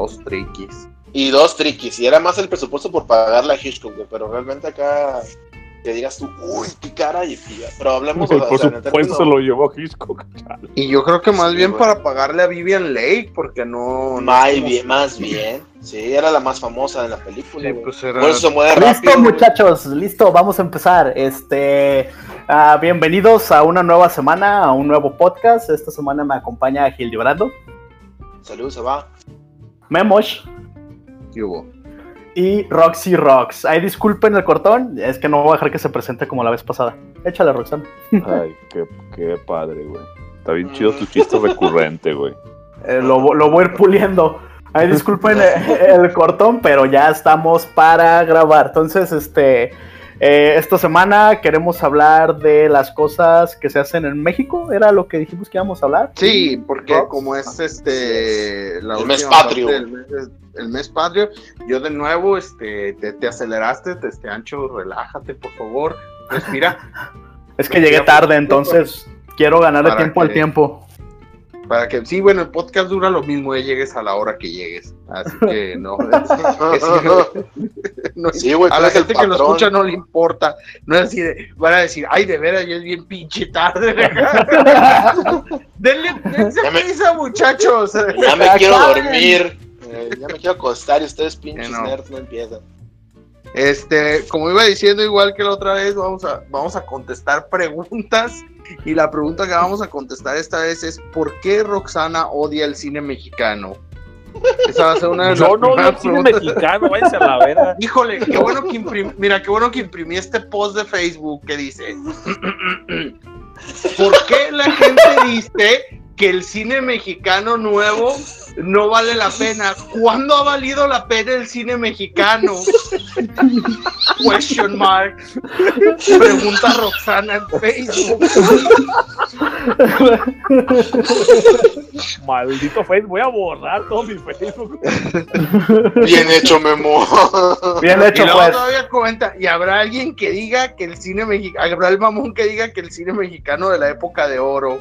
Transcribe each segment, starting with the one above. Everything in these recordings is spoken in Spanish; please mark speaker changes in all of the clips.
Speaker 1: dos triquis.
Speaker 2: Y dos triquis. Y era más el presupuesto por pagarle a Hitchcock, güey. Pero realmente acá que digas tú, uy, qué cara y tía. Pero hablemos
Speaker 3: El
Speaker 2: o sea, término-
Speaker 3: se lo llevó Hitchcock. chale.
Speaker 1: Y yo creo que más
Speaker 2: Sí,
Speaker 1: bien para pagarle a Vivian Lake, porque no.
Speaker 2: Más bien, más bien. Sí, era la más famosa de la película.
Speaker 1: Sí, pues era-
Speaker 2: Por eso se mueve
Speaker 4: Listo,
Speaker 2: rápido. güey.
Speaker 4: muchachos, listo, vamos a empezar. Este, ah, bienvenidos a una nueva semana, a un nuevo podcast. Esta semana me acompaña Gildebrando,
Speaker 2: Saludos, se va.
Speaker 4: Memosh
Speaker 1: ¿Qué hubo?
Speaker 4: y Roxy Rocks. Ay, disculpen el cortón, es que no voy a dejar que se presente como la vez pasada. Échale, Roxana.
Speaker 3: Ay, qué, qué padre, güey. Está bien chido tu chiste recurrente, güey.
Speaker 4: Eh, lo, lo voy a ir puliendo. Ay, disculpen el, el cortón, pero ya estamos para grabar. Entonces, este, eh, esta semana queremos hablar de las cosas que se hacen en México. ¿Era lo que dijimos que íbamos a hablar?
Speaker 1: Sí, porque como es este la
Speaker 2: El mes patrio.
Speaker 1: parte del mes, el mes patrio, yo de nuevo este te, te aceleraste, te, este ancho, relájate, por favor, respira.
Speaker 4: Es que llegué tarde, entonces quiero ganarle
Speaker 1: Para
Speaker 4: tiempo al tiempo.
Speaker 1: Para que sí, bueno, el podcast dura lo mismo, eh, llegues a la hora que llegues. Así que no. es- es- no-
Speaker 2: Sí, güey,
Speaker 1: a la gente que lo escucha no le importa. No es así de, van a decir, ay, de veras, ya es bien pinche tarde. Denle, dense
Speaker 2: Ya me-
Speaker 1: prisa, muchachos.
Speaker 2: Ya me quiero dormir. Eh, ya me quiero acostar y ustedes pinches
Speaker 1: no.
Speaker 2: nerds no empiezan.
Speaker 1: Este, como iba diciendo, igual que la otra vez, vamos a, vamos a contestar preguntas. Y la pregunta que vamos a contestar esta vez es: ¿por qué Roxana odia el cine mexicano? Esa va a ser una de
Speaker 3: Yo no odio el cine mexicano, váyanse a la verga.
Speaker 1: Híjole, qué bueno que imprimí, mira, qué bueno que imprimí este post de Facebook que dice: ¿Por qué la gente dice que el cine mexicano nuevo no vale la pena? ¿Cuándo ha valido la pena el cine mexicano? Question mark. Pregunta Roxana en Facebook.
Speaker 3: Maldito Facebook, voy a borrar todo mi Facebook.
Speaker 2: Bien hecho, Memo.
Speaker 4: Bien
Speaker 1: Y
Speaker 4: hecho,
Speaker 1: luego
Speaker 4: pues.
Speaker 1: todavía comenta, y habrá alguien que diga que el cine mexicano, habrá el mamón que diga que el cine mexicano de la época de oro.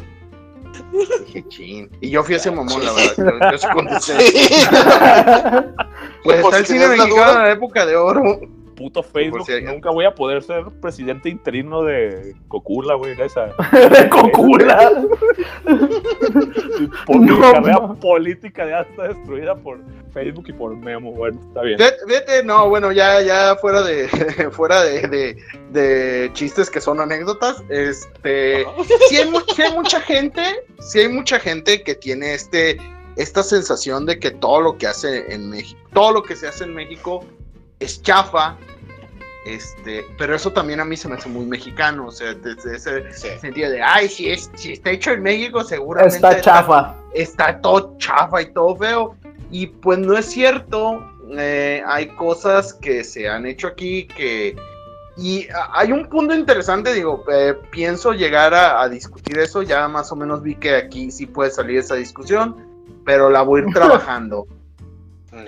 Speaker 1: Dije, chin. Y yo fui ese mamón, la verdad. Yo, yo sí contesté. Pues
Speaker 2: Por
Speaker 1: está el cine mexicano de la época de oro.
Speaker 3: Puto Facebook,
Speaker 1: si hay-
Speaker 3: nunca voy a poder ser presidente interino de Cocula, güey. Esa.
Speaker 4: De Cocula.
Speaker 3: Por mi
Speaker 4: No,
Speaker 3: carrera
Speaker 4: no.
Speaker 3: política ya está destruida por Facebook y por Memo. Bueno, está bien.
Speaker 1: Vete, vete, no, bueno, ya, ya fuera de, fuera de, de, de chistes que son anécdotas, este, sí hay, sí hay mucha gente, sí hay mucha gente que tiene este, esta sensación de que todo lo que hace en México, todo lo que se hace en México es chafa, este, pero eso también a mí se me hace muy mexicano, o sea, desde ese
Speaker 2: Sí.
Speaker 1: sentido de, ay, si, es, si está hecho en México, seguramente
Speaker 4: Está chafa.
Speaker 1: está todo chafa y todo feo. Y pues no es cierto. eh, hay cosas que se han hecho aquí que... Y a- hay un punto interesante, digo, eh, pienso llegar a, a discutir eso, ya más o menos vi que aquí sí puede salir esa discusión, pero la voy a ir trabajando.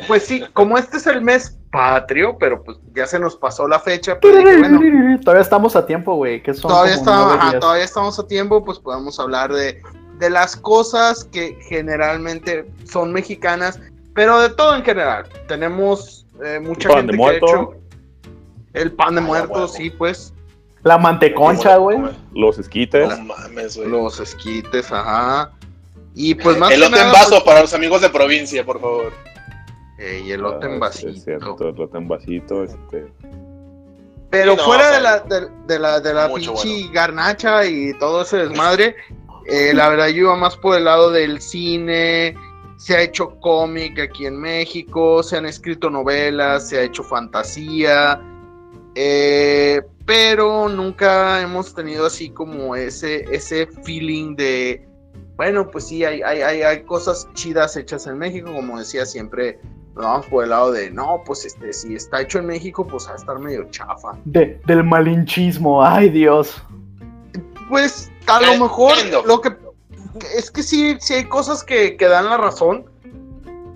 Speaker 1: Pues sí, como este es el mes patrio, pero pues ya se nos pasó la fecha, pues dije, bueno,
Speaker 4: Todavía estamos a tiempo, güey. Que son
Speaker 1: todavía, está- ajá, todavía estamos a tiempo, pues podemos hablar de, de las cosas que generalmente son mexicanas, pero de todo en general. Tenemos eh, mucha
Speaker 3: Pan de
Speaker 1: gente que ha
Speaker 3: muerto.
Speaker 1: hecho el pan de
Speaker 2: Ay, a
Speaker 1: muerto, sí, pues,
Speaker 4: La manteconcha, güey.
Speaker 3: Los esquites.
Speaker 2: No mames, güey.
Speaker 1: los esquites, ajá. Y pues más que
Speaker 2: Elote en
Speaker 1: nada,
Speaker 2: vaso para los amigos de provincia, por favor.
Speaker 1: Eh, y elote en
Speaker 3: Ah,
Speaker 1: vasito.
Speaker 3: Es cierto, elote en vasito. Este.
Speaker 1: Pero
Speaker 2: Sí, no,
Speaker 1: fuera
Speaker 2: o sea,
Speaker 1: de la, de, de la, de la pinche garnacha y todo ese desmadre, eh, la verdad yo iba más por el lado del cine, se ha hecho cómic aquí en México, se han escrito novelas, se ha hecho fantasía, eh, pero nunca hemos tenido así como ese, ese feeling de, bueno, pues sí, hay, hay, hay, hay cosas chidas hechas en México, como decía siempre. Nos Vamos por el lado de no, pues este, si está hecho en México, pues va a estar medio chafa.
Speaker 4: De- del malinchismo. Ay, Dios.
Speaker 1: Pues a lo mejor
Speaker 2: Entiendo.
Speaker 1: lo que es que sí, sí hay cosas que, que dan la razón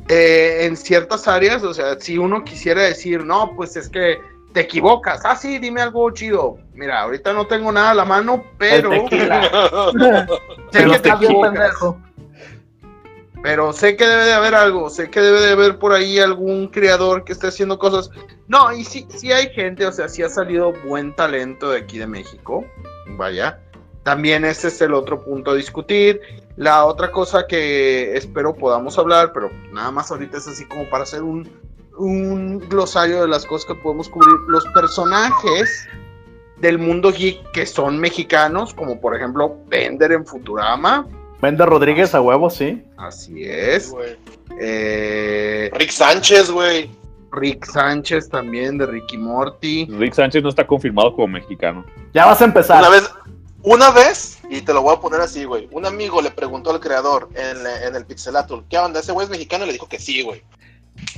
Speaker 1: eh, en ciertas áreas. O sea, si uno quisiera decir, no, pues es que te equivocas. Ah, sí, dime algo chido. Mira, ahorita no tengo nada a la mano, pero
Speaker 4: El tequila.
Speaker 1: sé
Speaker 4: Pero
Speaker 1: que te equivocas. Pero sé que debe de haber algo, sé que debe de haber por ahí algún creador que esté haciendo cosas. No, y sí, sí hay gente, o sea, sí ha salido buen talento de aquí de México. Vaya. También ese es el otro punto a discutir. La otra cosa que espero podamos hablar, pero nada más ahorita es así como para hacer un, un glosario de las cosas que podemos cubrir. Los personajes del mundo geek que son mexicanos, como por ejemplo Bender en Futurama.
Speaker 4: Bender Rodríguez a huevo, sí.
Speaker 1: Así es. Eh,
Speaker 2: Rick Sánchez, güey.
Speaker 1: Rick Sánchez también de Ricky Morty.
Speaker 3: Rick Sánchez no está confirmado como mexicano.
Speaker 4: Ya vas a empezar.
Speaker 2: Una vez, una vez, y te lo voy a poner así, güey. Un amigo le preguntó al creador en, en el Pixelatul, ¿qué onda? ¿Ese güey es mexicano? Y le dijo que sí, güey.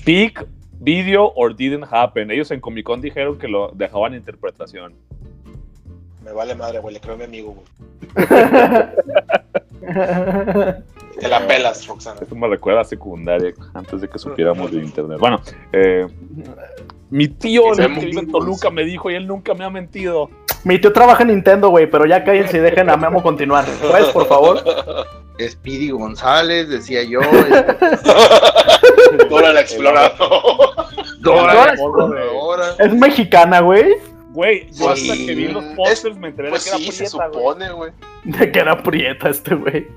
Speaker 3: Peak, video or didn't happen. Ellos en Comic Con dijeron que lo dejaban interpretación.
Speaker 2: Me vale madre, güey. Le creo a mi amigo, güey. Te la pelas, Roxana.
Speaker 3: Esto me recuerda a secundaria, antes de que supiéramos de internet. Bueno, eh, mi tío, el
Speaker 2: sea
Speaker 3: que vive en
Speaker 2: mundial.
Speaker 3: Toluca, me dijo y él nunca me ha mentido.
Speaker 4: Mi tío trabaja en Nintendo, güey, pero ya cállense y dejen a Memo continuar. ¿Puedes, por favor?
Speaker 1: Speedy González, decía yo.
Speaker 2: Dora la explorador.
Speaker 1: Dora
Speaker 4: Dora
Speaker 1: la Exploradora.
Speaker 4: Es mexicana, güey.
Speaker 3: Güey, yo
Speaker 2: Sí.
Speaker 3: hasta que vi los pósters me enteré
Speaker 2: Pues
Speaker 3: de que era
Speaker 2: sí, se
Speaker 3: prieta, güey.
Speaker 2: supone, güey.
Speaker 4: De que era prieta este güey.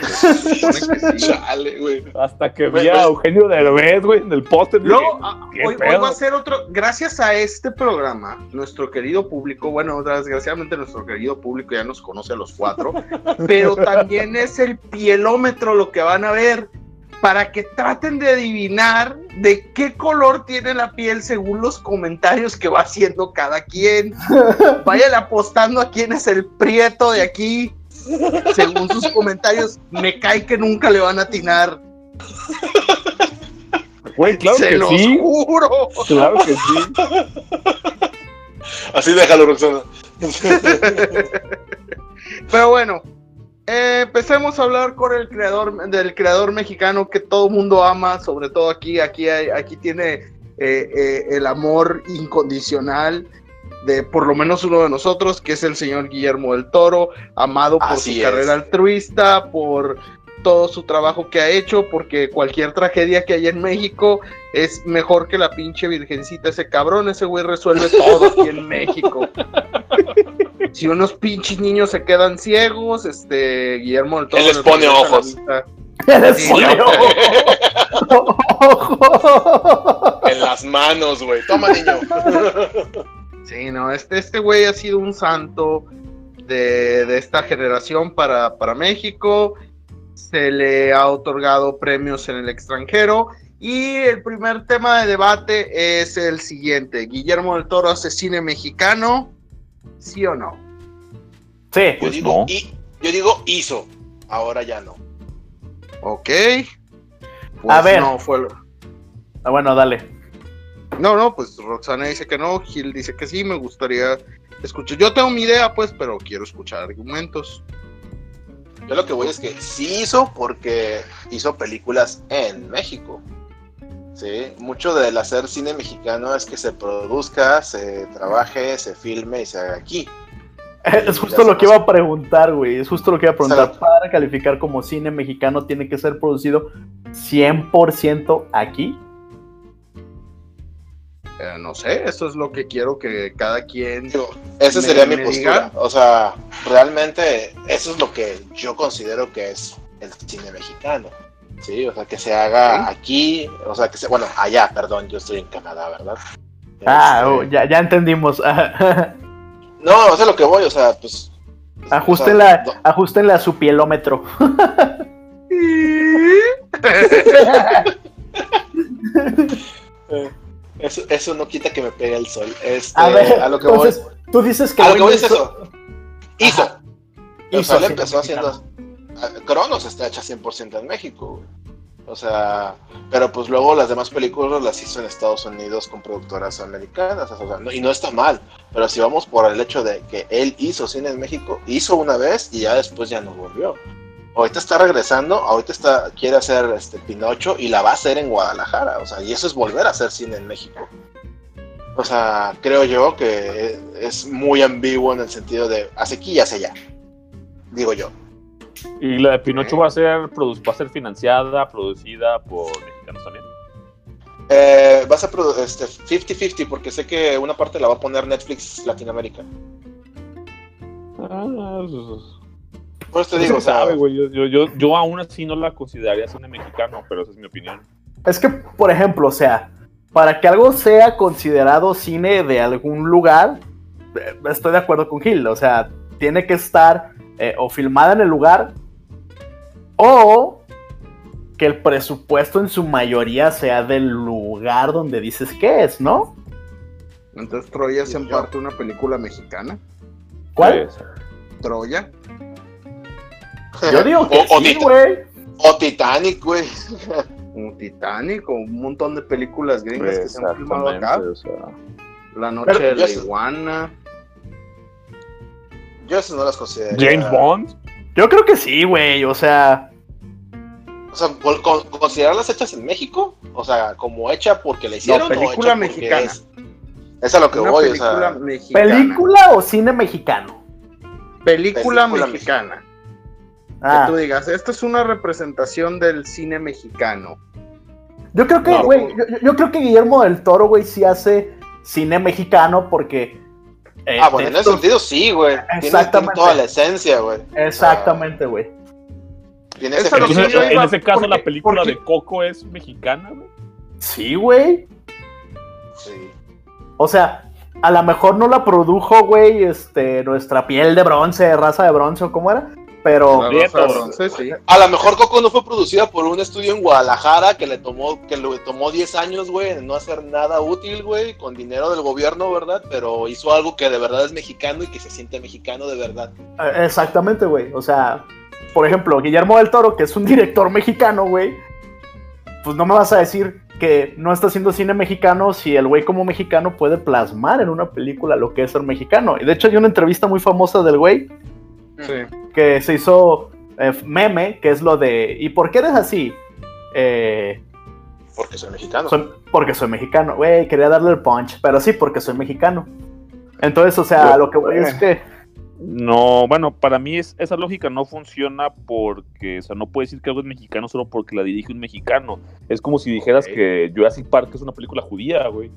Speaker 1: Se supone que sí.
Speaker 2: Chale, güey.
Speaker 3: Hasta que vi a
Speaker 2: pues-
Speaker 3: Eugenio Derbez, güey, en el póster. dije,
Speaker 1: Luego, ah,
Speaker 3: ¿qué
Speaker 1: hoy, va a ser otro, gracias a este programa, nuestro querido público, bueno, desgraciadamente nuestro querido público ya nos conoce a los cuatro, pero también es el pielómetro lo que van a ver para que traten de adivinar de qué color tiene la piel según los comentarios que va haciendo cada quien. Vayan apostando a quién es el prieto de aquí. Según sus comentarios, me cae que nunca le van a atinar.
Speaker 3: Güey, claro
Speaker 1: Se
Speaker 3: que
Speaker 1: los
Speaker 3: sí.
Speaker 1: juro.
Speaker 3: Claro que sí.
Speaker 2: Así déjalo, Roxana.
Speaker 1: Pero bueno, eh, empecemos a hablar con el creador del creador mexicano que todo mundo ama, sobre todo aquí, aquí, hay- aquí tiene eh, eh, el amor incondicional de por lo menos uno de nosotros, que es el señor Guillermo del Toro, amado por
Speaker 2: Así
Speaker 1: su
Speaker 2: es.
Speaker 1: carrera altruista, por todo su trabajo que ha hecho, porque cualquier tragedia que haya en México es mejor que la pinche virgencita, ese cabrón, ese güey resuelve todo aquí en México. Si unos pinches niños se quedan ciegos, este Guillermo del Toro
Speaker 2: Él les pone ojos.
Speaker 1: vista.
Speaker 4: Eres
Speaker 1: Sí,
Speaker 4: feo.
Speaker 2: En las manos, güey. Toma, niño.
Speaker 1: Sí, no, este, este güey ha sido un santo de, de esta generación para, para México. Se le ha otorgado premios en el extranjero. Y el primer tema de debate es el siguiente. ¿Guillermo del Toro hace cine mexicano? ¿Sí o no?
Speaker 4: Sí.
Speaker 2: Yo
Speaker 3: Pues
Speaker 2: digo,
Speaker 3: no.
Speaker 2: y- yo digo hizo. Ahora ya no.
Speaker 1: Ok. Pues
Speaker 4: A ver.
Speaker 1: No, fue lo-
Speaker 4: Ah, bueno, dale.
Speaker 1: no, no, pues Roxana dice que no, Gil dice que sí, me gustaría escuchar. Yo tengo mi idea, pues, pero quiero escuchar argumentos.
Speaker 2: Yo lo que voy es que sí hizo porque hizo películas en México. Sí, mucho del hacer cine mexicano es que se produzca, se trabaje, se filme y se haga aquí.
Speaker 4: Es justo lo que iba a preguntar, güey. Es justo lo que iba a preguntar.
Speaker 2: Exacto.
Speaker 4: Para calificar como cine mexicano tiene que ser producido 100% aquí.
Speaker 1: Eh, no sé, eso es lo que quiero que cada quien...
Speaker 2: Digo, esa
Speaker 1: Me-
Speaker 2: sería mi postura. O sea, realmente eso es lo que yo considero que es el cine mexicano. Sí, o sea, que se haga aquí, o sea, que se, bueno, allá, perdón, yo estoy en Canadá, ¿verdad?
Speaker 4: Ah,
Speaker 2: Este,
Speaker 4: oh, ya, ya entendimos.
Speaker 2: No, o sea, lo que voy, o sea, pues.
Speaker 4: Ajustenla,
Speaker 2: o sea,
Speaker 4: ajustenla a su pielómetro.
Speaker 2: no, eso, eso no quita que me pegue el sol. Este,
Speaker 4: A ver,
Speaker 2: a lo que
Speaker 4: entonces,
Speaker 2: voy.
Speaker 4: tú dices que
Speaker 2: A lo que voy es
Speaker 4: hizo-
Speaker 2: eso. Hizo.
Speaker 4: Ajá.
Speaker 2: O
Speaker 4: Hizo
Speaker 2: sea, él empezó haciendo. Cronos está hecha 100% en México. O sea, pero pues luego las demás películas las hizo en Estados Unidos con productoras americanas. O sea, y no está mal. Pero si vamos por el hecho de que él hizo cine en México, hizo una vez y ya después ya no volvió. Ahorita está regresando, ahorita está, quiere hacer este Pinocho y la va a hacer en Guadalajara. O sea, y eso es volver a hacer cine en México. O sea, creo yo que es muy ambiguo en el sentido de hace aquí y hace allá. Digo yo.
Speaker 3: Y la de Pinocho va a ser va a ser financiada, producida por mexicanos también.
Speaker 2: Eh, va a ser produ- este, 50-50 porque sé que una parte la va a poner Netflix Latinoamérica.
Speaker 3: Ah,
Speaker 2: Por eso te digo, o sea,
Speaker 3: sabe, güey. Yo, yo, yo, yo aún así no la consideraría cine mexicano, pero esa es mi opinión.
Speaker 4: Es que, por ejemplo, o sea, para que algo sea considerado cine de algún lugar, eh, estoy de acuerdo con Gil, o sea, tiene que estar eh, o filmada en el lugar o que el presupuesto en su mayoría sea del lugar donde dices que es, ¿no?
Speaker 1: Entonces Troya es en parte una película mexicana.
Speaker 4: ¿Cuál?
Speaker 1: Troya.
Speaker 4: Yo digo que
Speaker 2: o,
Speaker 4: sí, güey.
Speaker 2: o Titanic, güey.
Speaker 1: Un Titanic, o un montón de películas gringas que se han filmado acá.
Speaker 3: exactamente, o sea,
Speaker 1: La noche
Speaker 2: Pero
Speaker 1: de la
Speaker 2: sé-
Speaker 1: iguana.
Speaker 2: Yo esas no las considero.
Speaker 3: James Bond.
Speaker 4: Yo creo que sí, güey, o sea,
Speaker 2: O sea, con- con- considerarlas hechas en México, o sea, como hecha porque la hicieron
Speaker 1: película
Speaker 2: o hecha porque
Speaker 1: mexicana.
Speaker 2: Es, es a lo que
Speaker 1: Una
Speaker 2: voy, o
Speaker 1: película
Speaker 2: sea.
Speaker 1: mexicana.
Speaker 4: ¿película o cine mexicano?
Speaker 1: Película
Speaker 2: Película
Speaker 1: mexicana.
Speaker 4: Ah,
Speaker 1: Que tú digas, esta es una representación del cine mexicano.
Speaker 4: Yo creo que,
Speaker 3: No.
Speaker 4: güey, yo, yo creo que Guillermo del Toro, güey, sí hace cine mexicano porque... eh,
Speaker 2: Ah, bueno, en ese sentido sí, güey. Tiene, tiene
Speaker 4: Exactamente.
Speaker 2: toda la esencia, güey.
Speaker 4: Exactamente, güey.
Speaker 2: Ese
Speaker 3: en ese caso,
Speaker 1: porque-
Speaker 3: la película
Speaker 1: porque-
Speaker 3: de Coco es mexicana, güey.
Speaker 4: Sí, güey.
Speaker 2: Sí.
Speaker 4: O sea, a lo mejor no la produjo, güey, este, nuestra piel de bronce, raza de bronce, o cómo era, pero...
Speaker 1: Sí.
Speaker 2: A lo mejor Coco no fue producida por un estudio en Guadalajara que le tomó, que le tomó 10 años, güey, en no hacer nada útil, güey, con dinero del gobierno, ¿verdad? Pero hizo algo que de verdad es mexicano y que se siente mexicano de verdad.
Speaker 4: Eh, Exactamente, güey. O sea, por ejemplo, Guillermo del Toro, que es un director mexicano, güey, pues no me vas a decir que no está haciendo cine mexicano si el güey como mexicano puede plasmar en una película lo que es ser mexicano. Y de hecho hay una entrevista muy famosa del güey
Speaker 1: Sí.
Speaker 4: que se hizo eh, meme, que es lo de ¿y por qué eres así? Eh,
Speaker 2: Porque soy mexicano.
Speaker 4: soy- porque soy mexicano. Güey, quería darle el punch, pero sí, porque soy mexicano. Entonces, o sea, lo que voy es que...
Speaker 3: No, bueno, para mí es- esa lógica no funciona porque, o sea, no puedes decir que algo es mexicano solo porque la dirige un mexicano. Es como si dijeras
Speaker 1: Ok.
Speaker 3: que Jurassic Park es una película judía, güey.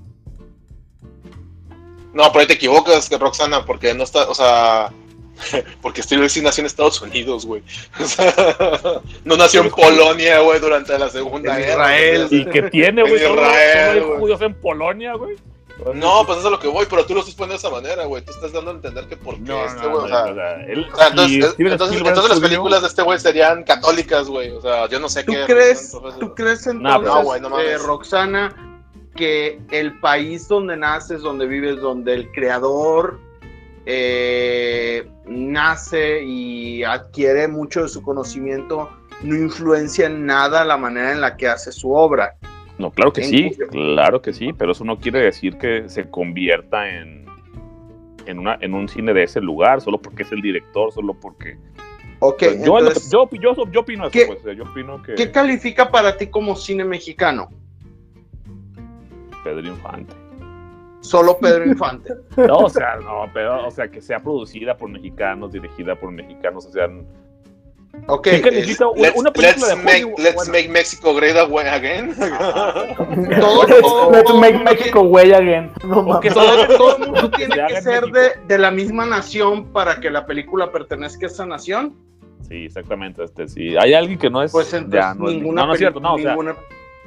Speaker 2: No, pero ahí te equivocas, que Roxana, porque no está, o sea, porque Steven sí nació en Estados Unidos, güey. O sea, no nació en Polonia, güey, durante la Segunda
Speaker 1: En
Speaker 2: Guerra.
Speaker 1: Israel.
Speaker 3: ¿Y que tiene, güey?
Speaker 2: En Israel,
Speaker 3: solo hay
Speaker 2: güey.
Speaker 3: judíos en Polonia, güey.
Speaker 2: No, pues eso es a lo que voy, pero tú lo estás poniendo de esa manera, güey. Tú estás dando a entender que por qué
Speaker 3: No,
Speaker 2: este
Speaker 3: no,
Speaker 2: güey, o sea,
Speaker 3: o sea, él-
Speaker 2: o sea, entonces, entonces, entonces las películas de este güey serían católicas, güey. O sea, yo no sé
Speaker 1: ¿Tú
Speaker 2: qué.
Speaker 1: crees, ¿Tú crees
Speaker 3: No,
Speaker 1: entonces,
Speaker 2: no, güey, no
Speaker 1: eh,
Speaker 2: mames.
Speaker 1: Roxana, que el país donde naces, donde vives, donde el creador eh, nace y adquiere mucho de su conocimiento, no influencia en nada la manera en la que hace su obra?
Speaker 3: No, claro que
Speaker 1: En
Speaker 3: sí,
Speaker 1: cuyo-
Speaker 3: claro que sí, pero eso no quiere decir que se convierta en, en, una, en un cine de ese lugar, solo porque es el director, solo porque...
Speaker 1: Ok,
Speaker 3: Pues, yo,
Speaker 1: entonces,
Speaker 3: yo, yo, yo opino eso,
Speaker 1: ¿qué-
Speaker 3: pues, yo opino que
Speaker 1: ¿qué califica para ti como cine mexicano?
Speaker 3: Pedro Infante.
Speaker 1: Solo Pedro Infante.
Speaker 3: No, o sea, no, pero, o sea, que sea producida por mexicanos, dirigida por mexicanos, o sea,
Speaker 1: Ok,
Speaker 3: ¿qué
Speaker 1: es-
Speaker 2: Let's,
Speaker 3: una película
Speaker 2: let's
Speaker 3: de
Speaker 2: make,
Speaker 3: Hollywood?
Speaker 2: let's
Speaker 3: bueno,
Speaker 2: make Mexico great again.
Speaker 1: todo,
Speaker 4: Let's,
Speaker 1: todo-
Speaker 4: let's
Speaker 1: todo
Speaker 4: make Mexico way again. No
Speaker 3: Ok,
Speaker 4: mames.
Speaker 1: todo, todo el mundo tiene que
Speaker 3: en
Speaker 1: ser de, de la misma nación para que la película pertenezca a esa nación.
Speaker 3: Sí, exactamente, este, sí. Hay alguien que no es...
Speaker 1: Pues entonces
Speaker 3: ya, no, es-
Speaker 1: ninguna,
Speaker 3: no, no es cierto, no, o sea,
Speaker 1: ninguna-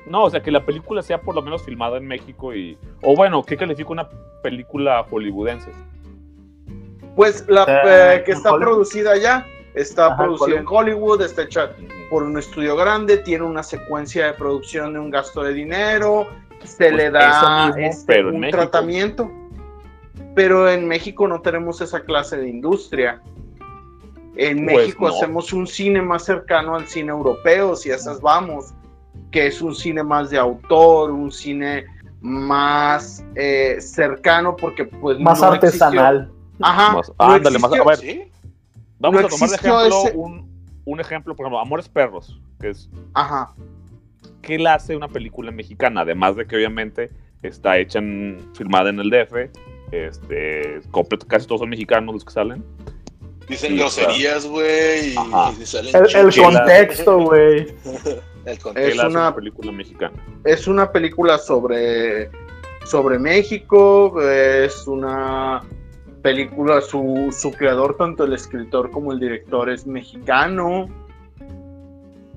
Speaker 3: no, o sea, que la película sea por lo menos filmada en México y... O bueno, ¿qué califica una película hollywoodense?
Speaker 1: pues la
Speaker 4: Eh,
Speaker 1: eh, que
Speaker 4: ¿en
Speaker 1: está
Speaker 4: Hollywood?
Speaker 1: producida allá, está
Speaker 4: Ajá,
Speaker 1: producida en Hollywood, está hecha por un estudio grande, tiene una secuencia de producción de un gasto de dinero, se
Speaker 3: Pues
Speaker 1: le da
Speaker 3: mismo,
Speaker 1: este,
Speaker 3: pero
Speaker 1: un
Speaker 3: México.
Speaker 1: tratamiento. Pero en México no tenemos esa clase de industria. En
Speaker 3: Pues
Speaker 1: México
Speaker 3: no.
Speaker 1: hacemos un cine más cercano al cine europeo, si a esas vamos, que es un cine más de autor, un cine más eh, cercano, porque pues
Speaker 4: Más
Speaker 1: no existió-
Speaker 4: artesanal.
Speaker 1: Ajá.
Speaker 3: Más-
Speaker 1: no
Speaker 3: ándale, más-
Speaker 1: existió-
Speaker 3: a ver,
Speaker 2: ¿Sí?
Speaker 3: Vamos
Speaker 1: No
Speaker 3: a tomar de ejemplo
Speaker 1: ese-
Speaker 3: un, un ejemplo, por ejemplo, Amores Perros, que es
Speaker 1: Ajá.
Speaker 3: ¿qué la hace una película mexicana? Además de que obviamente está hecha en, filmada en el DF, este, completo, casi todos son mexicanos los que salen.
Speaker 2: Dicen
Speaker 3: Sí,
Speaker 2: groserías, güey.
Speaker 4: El, el contexto, güey.
Speaker 2: El
Speaker 1: Es una-
Speaker 3: película mexicana.
Speaker 1: es una película sobre, sobre México, es una película, su, su creador, tanto el escritor como el director, es mexicano.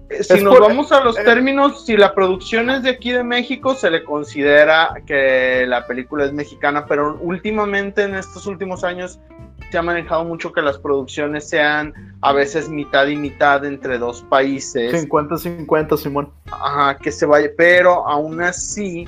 Speaker 1: Eh, Si
Speaker 4: Es
Speaker 1: nos
Speaker 4: por-
Speaker 1: vamos a los
Speaker 4: eh,
Speaker 1: términos, si la producción es de aquí de México, se le considera que la película es mexicana, pero últimamente, en estos últimos años, se ha manejado mucho que las producciones sean a veces mitad y mitad entre dos países.
Speaker 4: 50-50, Simón.
Speaker 1: Ajá, que se vaya, pero aún así,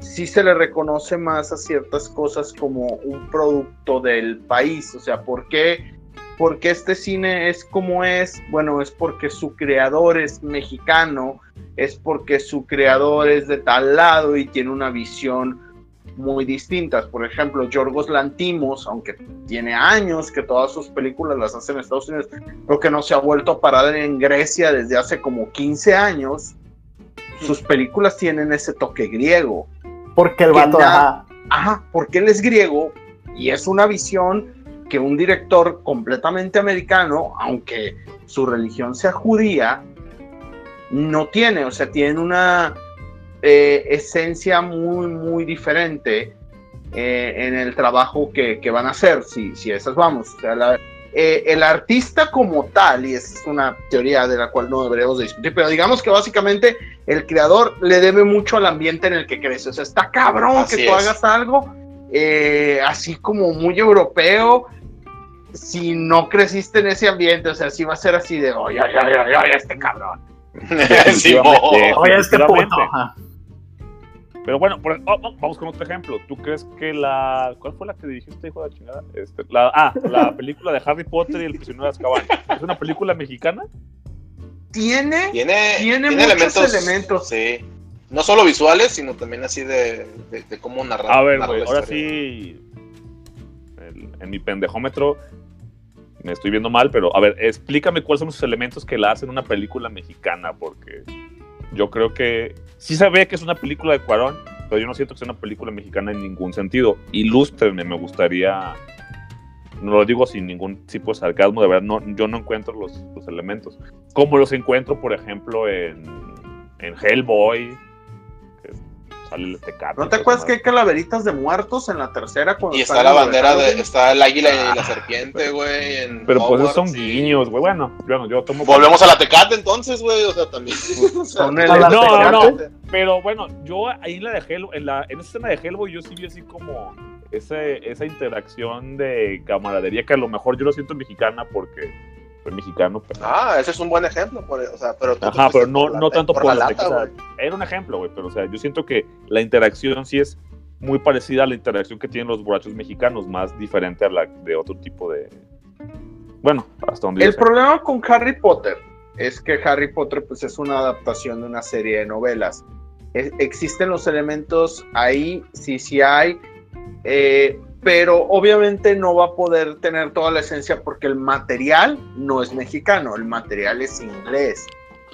Speaker 1: sí se le reconoce más a ciertas cosas como un producto del país. O sea, ¿por qué? Porque este cine es como es. Bueno, es porque su creador es mexicano, es porque su creador es de tal lado y tiene una visión muy distintas. Por ejemplo, Yorgos Lantimos, aunque tiene años que todas sus películas las hace en Estados Unidos, creo que no se ha vuelto a parar en Grecia desde hace como 15 años. Sus películas tienen ese toque griego.
Speaker 4: Porque el vato, ajá.
Speaker 1: Ajá, porque él es griego y es una visión que un director completamente americano, aunque su religión sea judía, no tiene. O sea, tiene una eh, esencia muy, muy diferente eh, en el trabajo que, que van a hacer, si, si esas vamos. O sea, la- eh, el artista como tal, y esa es una teoría de la cual no deberíamos de discutir, pero digamos que básicamente el creador le debe mucho al ambiente en el que crece. O sea, está cabrón
Speaker 2: Así
Speaker 1: que tú
Speaker 2: es.
Speaker 1: hagas algo eh, así como muy europeo. Si no creciste en ese ambiente, o sea, si va a ser así de, oye, oye, oye, oye, este cabrón.
Speaker 2: Simón.
Speaker 4: Oye, este puto.
Speaker 3: Pero bueno, por- oh, oh, vamos con otro ejemplo. ¿Tú crees que la. ¿Cuál fue la que dijiste, hijo de la chingada? Este, la, ah, la película de Harry Potter y el prisionero de Azkaban. ¿Es una película mexicana?
Speaker 1: Tiene,
Speaker 2: Tiene,
Speaker 1: Tiene muchos
Speaker 2: elementos,
Speaker 1: elementos.
Speaker 2: Sí. No solo visuales, sino también así de, de, de cómo narrar.
Speaker 3: A ver,
Speaker 2: narrar
Speaker 3: güey, ahora sí. el- en mi pendejómetro me estoy viendo mal, pero a ver, explícame cuáles son los elementos que la hacen una película mexicana, porque yo creo que sí se ve que es una película de Cuarón, pero yo no siento que sea una película mexicana en ningún sentido. Ilústrenme, me gustaría. No lo digo sin ningún tipo de sarcasmo, de verdad, no, yo no encuentro los, elementos. Como los encuentro, por ejemplo, en, en Hellboy, sale el Tecate.
Speaker 1: ¿No te acuerdas que hay calaveritas de muertos en la tercera? cuando
Speaker 2: Y está la bandera de. Está el águila y
Speaker 3: Ah,
Speaker 2: la serpiente, güey.
Speaker 3: Pero pues esos son
Speaker 2: sí.
Speaker 3: guiños, güey. Bueno, bueno, yo tomo.
Speaker 2: Volvemos a la Tecate entonces, güey. O sea, también. O sea,
Speaker 1: Son el-
Speaker 4: A la
Speaker 3: No, no,
Speaker 4: Tecate.
Speaker 3: Pero bueno, yo ahí en la de Hellboy, en, la, en esa escena de Hellboy, yo sí vi así como ese, esa interacción de camaradería que a lo mejor yo lo siento mexicana porque mexicano. Pero,
Speaker 2: Ah, ese es un buen ejemplo. Por, o sea, pero tú
Speaker 3: Ajá, pero no,
Speaker 2: por la-
Speaker 3: no tanto por,
Speaker 2: la
Speaker 3: la
Speaker 2: lata,
Speaker 3: o sea,
Speaker 2: güey.
Speaker 3: Era un ejemplo, güey, pero o sea, yo siento que la interacción sí es muy parecida a la interacción que tienen los borrachos mexicanos, más diferente a la de otro tipo de. Bueno, hasta donde
Speaker 1: El problema con Harry Potter es que Harry Potter pues es una adaptación de una serie de novelas. E- existen los elementos ahí, sí, sí hay, eh, pero obviamente no va a poder tener toda la esencia porque el material no es mexicano, el material es inglés.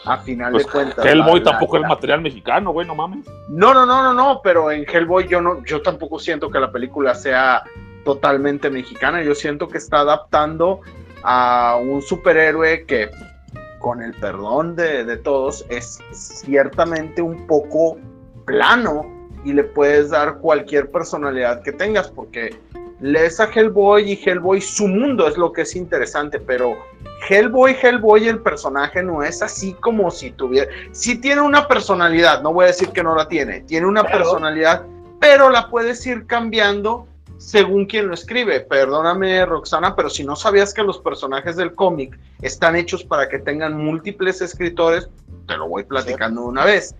Speaker 1: A final
Speaker 3: Pues,
Speaker 1: de cuentas.
Speaker 3: Hellboy
Speaker 1: la- la-
Speaker 3: tampoco
Speaker 1: la-
Speaker 3: es material mexicano, güey, no mames.
Speaker 1: No, no, no, no, no, pero en Hellboy yo no, yo tampoco siento que la película sea totalmente mexicana. Yo siento que está adaptando a un superhéroe que, con el perdón de, de todos, es ciertamente un poco plano y le puedes dar cualquier personalidad que tengas, porque lees a Hellboy y Hellboy, su mundo es lo que es interesante, pero Hellboy, Hellboy, el personaje no es así como si tuviera, sí tiene una personalidad, no voy a decir que no la tiene, tiene una personalidad, pero la puedes ir cambiando según quien lo escribe. Perdóname, Roxana, pero si no sabías que los personajes del cómic están hechos para que tengan múltiples escritores, te lo voy platicando una vez.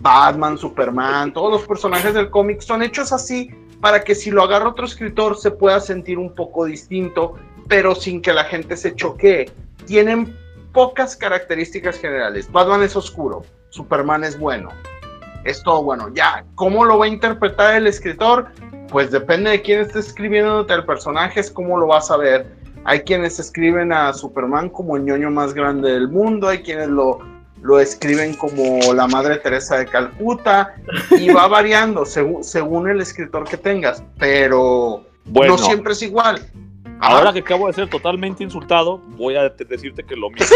Speaker 1: Batman, Superman, todos los personajes del cómic son hechos así para que si lo agarra otro escritor se pueda sentir un poco distinto, pero sin que la gente se choquee. Tienen pocas características generales. Batman es oscuro, Superman es bueno. Es todo bueno. Ya, ¿cómo lo va a interpretar el escritor? Pues depende de quién esté escribiéndote el personaje, es cómo lo vas a ver. Hay quienes escriben a Superman como el ñoño más grande del mundo, hay quienes lo, lo escriben como la Madre Teresa de Calcuta, y va variando según, según el escritor que tengas, pero
Speaker 3: Bueno,
Speaker 1: no siempre es igual.
Speaker 3: Ahora que acabo de ser totalmente insultado, voy a te- decirte que lo mismo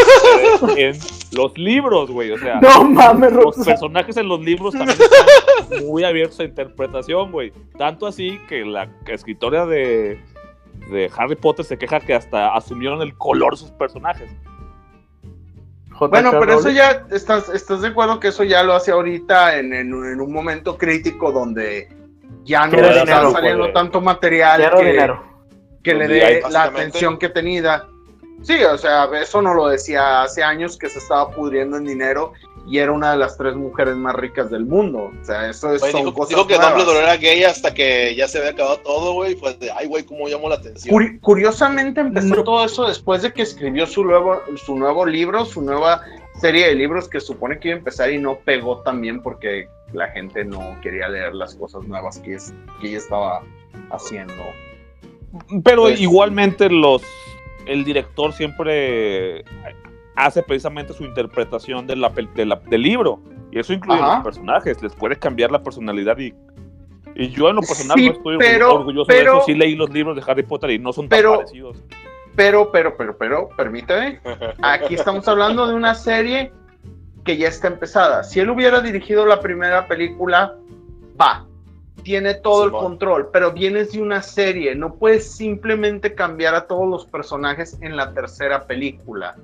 Speaker 3: en los libros, güey. O sea,
Speaker 4: No mames,
Speaker 3: los
Speaker 4: Rosa.
Speaker 3: personajes en los libros también están muy abiertos a interpretación, güey. Tanto así que la escritora de, de Harry Potter se queja que hasta asumieron el color de sus personajes.
Speaker 1: Bueno, pero eso ya, ¿estás, ¿estás de acuerdo que eso ya lo hace ahorita en, en- en un momento crítico donde ya no está
Speaker 4: dinero,
Speaker 1: saliendo tanto material
Speaker 4: Quiero
Speaker 1: que,
Speaker 4: dinero.
Speaker 1: que le
Speaker 2: hay
Speaker 1: dé la atención que tenida? Sí, o sea, eso no lo decía hace años que se estaba pudriendo en dinero y era una de las tres mujeres más ricas del mundo. O sea, eso es,
Speaker 2: Güey,
Speaker 1: son
Speaker 2: dijo,
Speaker 1: cosas
Speaker 2: dijo que. Dumbledore era gay hasta que ya se había acabado todo, güey. Fue de, ay, güey, cómo llamó la atención.
Speaker 1: Curi- curiosamente empezó
Speaker 4: No.
Speaker 1: todo eso después de que escribió su nuevo, su nuevo libro, su nueva serie de libros que supone que iba a empezar y no pegó también porque la gente no quería leer las cosas nuevas que, es, que ella estaba haciendo.
Speaker 3: Pero
Speaker 2: Pues-
Speaker 3: igualmente los el director siempre hace precisamente su interpretación de la, pel- de la- del libro. Y eso incluye
Speaker 1: Ajá.
Speaker 3: los personajes, les puede cambiar la personalidad y, y yo en lo personal
Speaker 1: Sí,
Speaker 3: no estoy
Speaker 1: pero-
Speaker 3: orgulloso
Speaker 1: pero-
Speaker 3: de eso. Sí leí los libros de Harry Potter y no son tan
Speaker 1: Pero-
Speaker 3: parecidos.
Speaker 1: Pero, pero, pero, pero, permíteme, aquí estamos hablando de una serie que ya está empezada. Si él hubiera dirigido la primera película, va, tiene todo el control, pero vienes de una serie, no puedes simplemente cambiar a todos los personajes en la tercera película.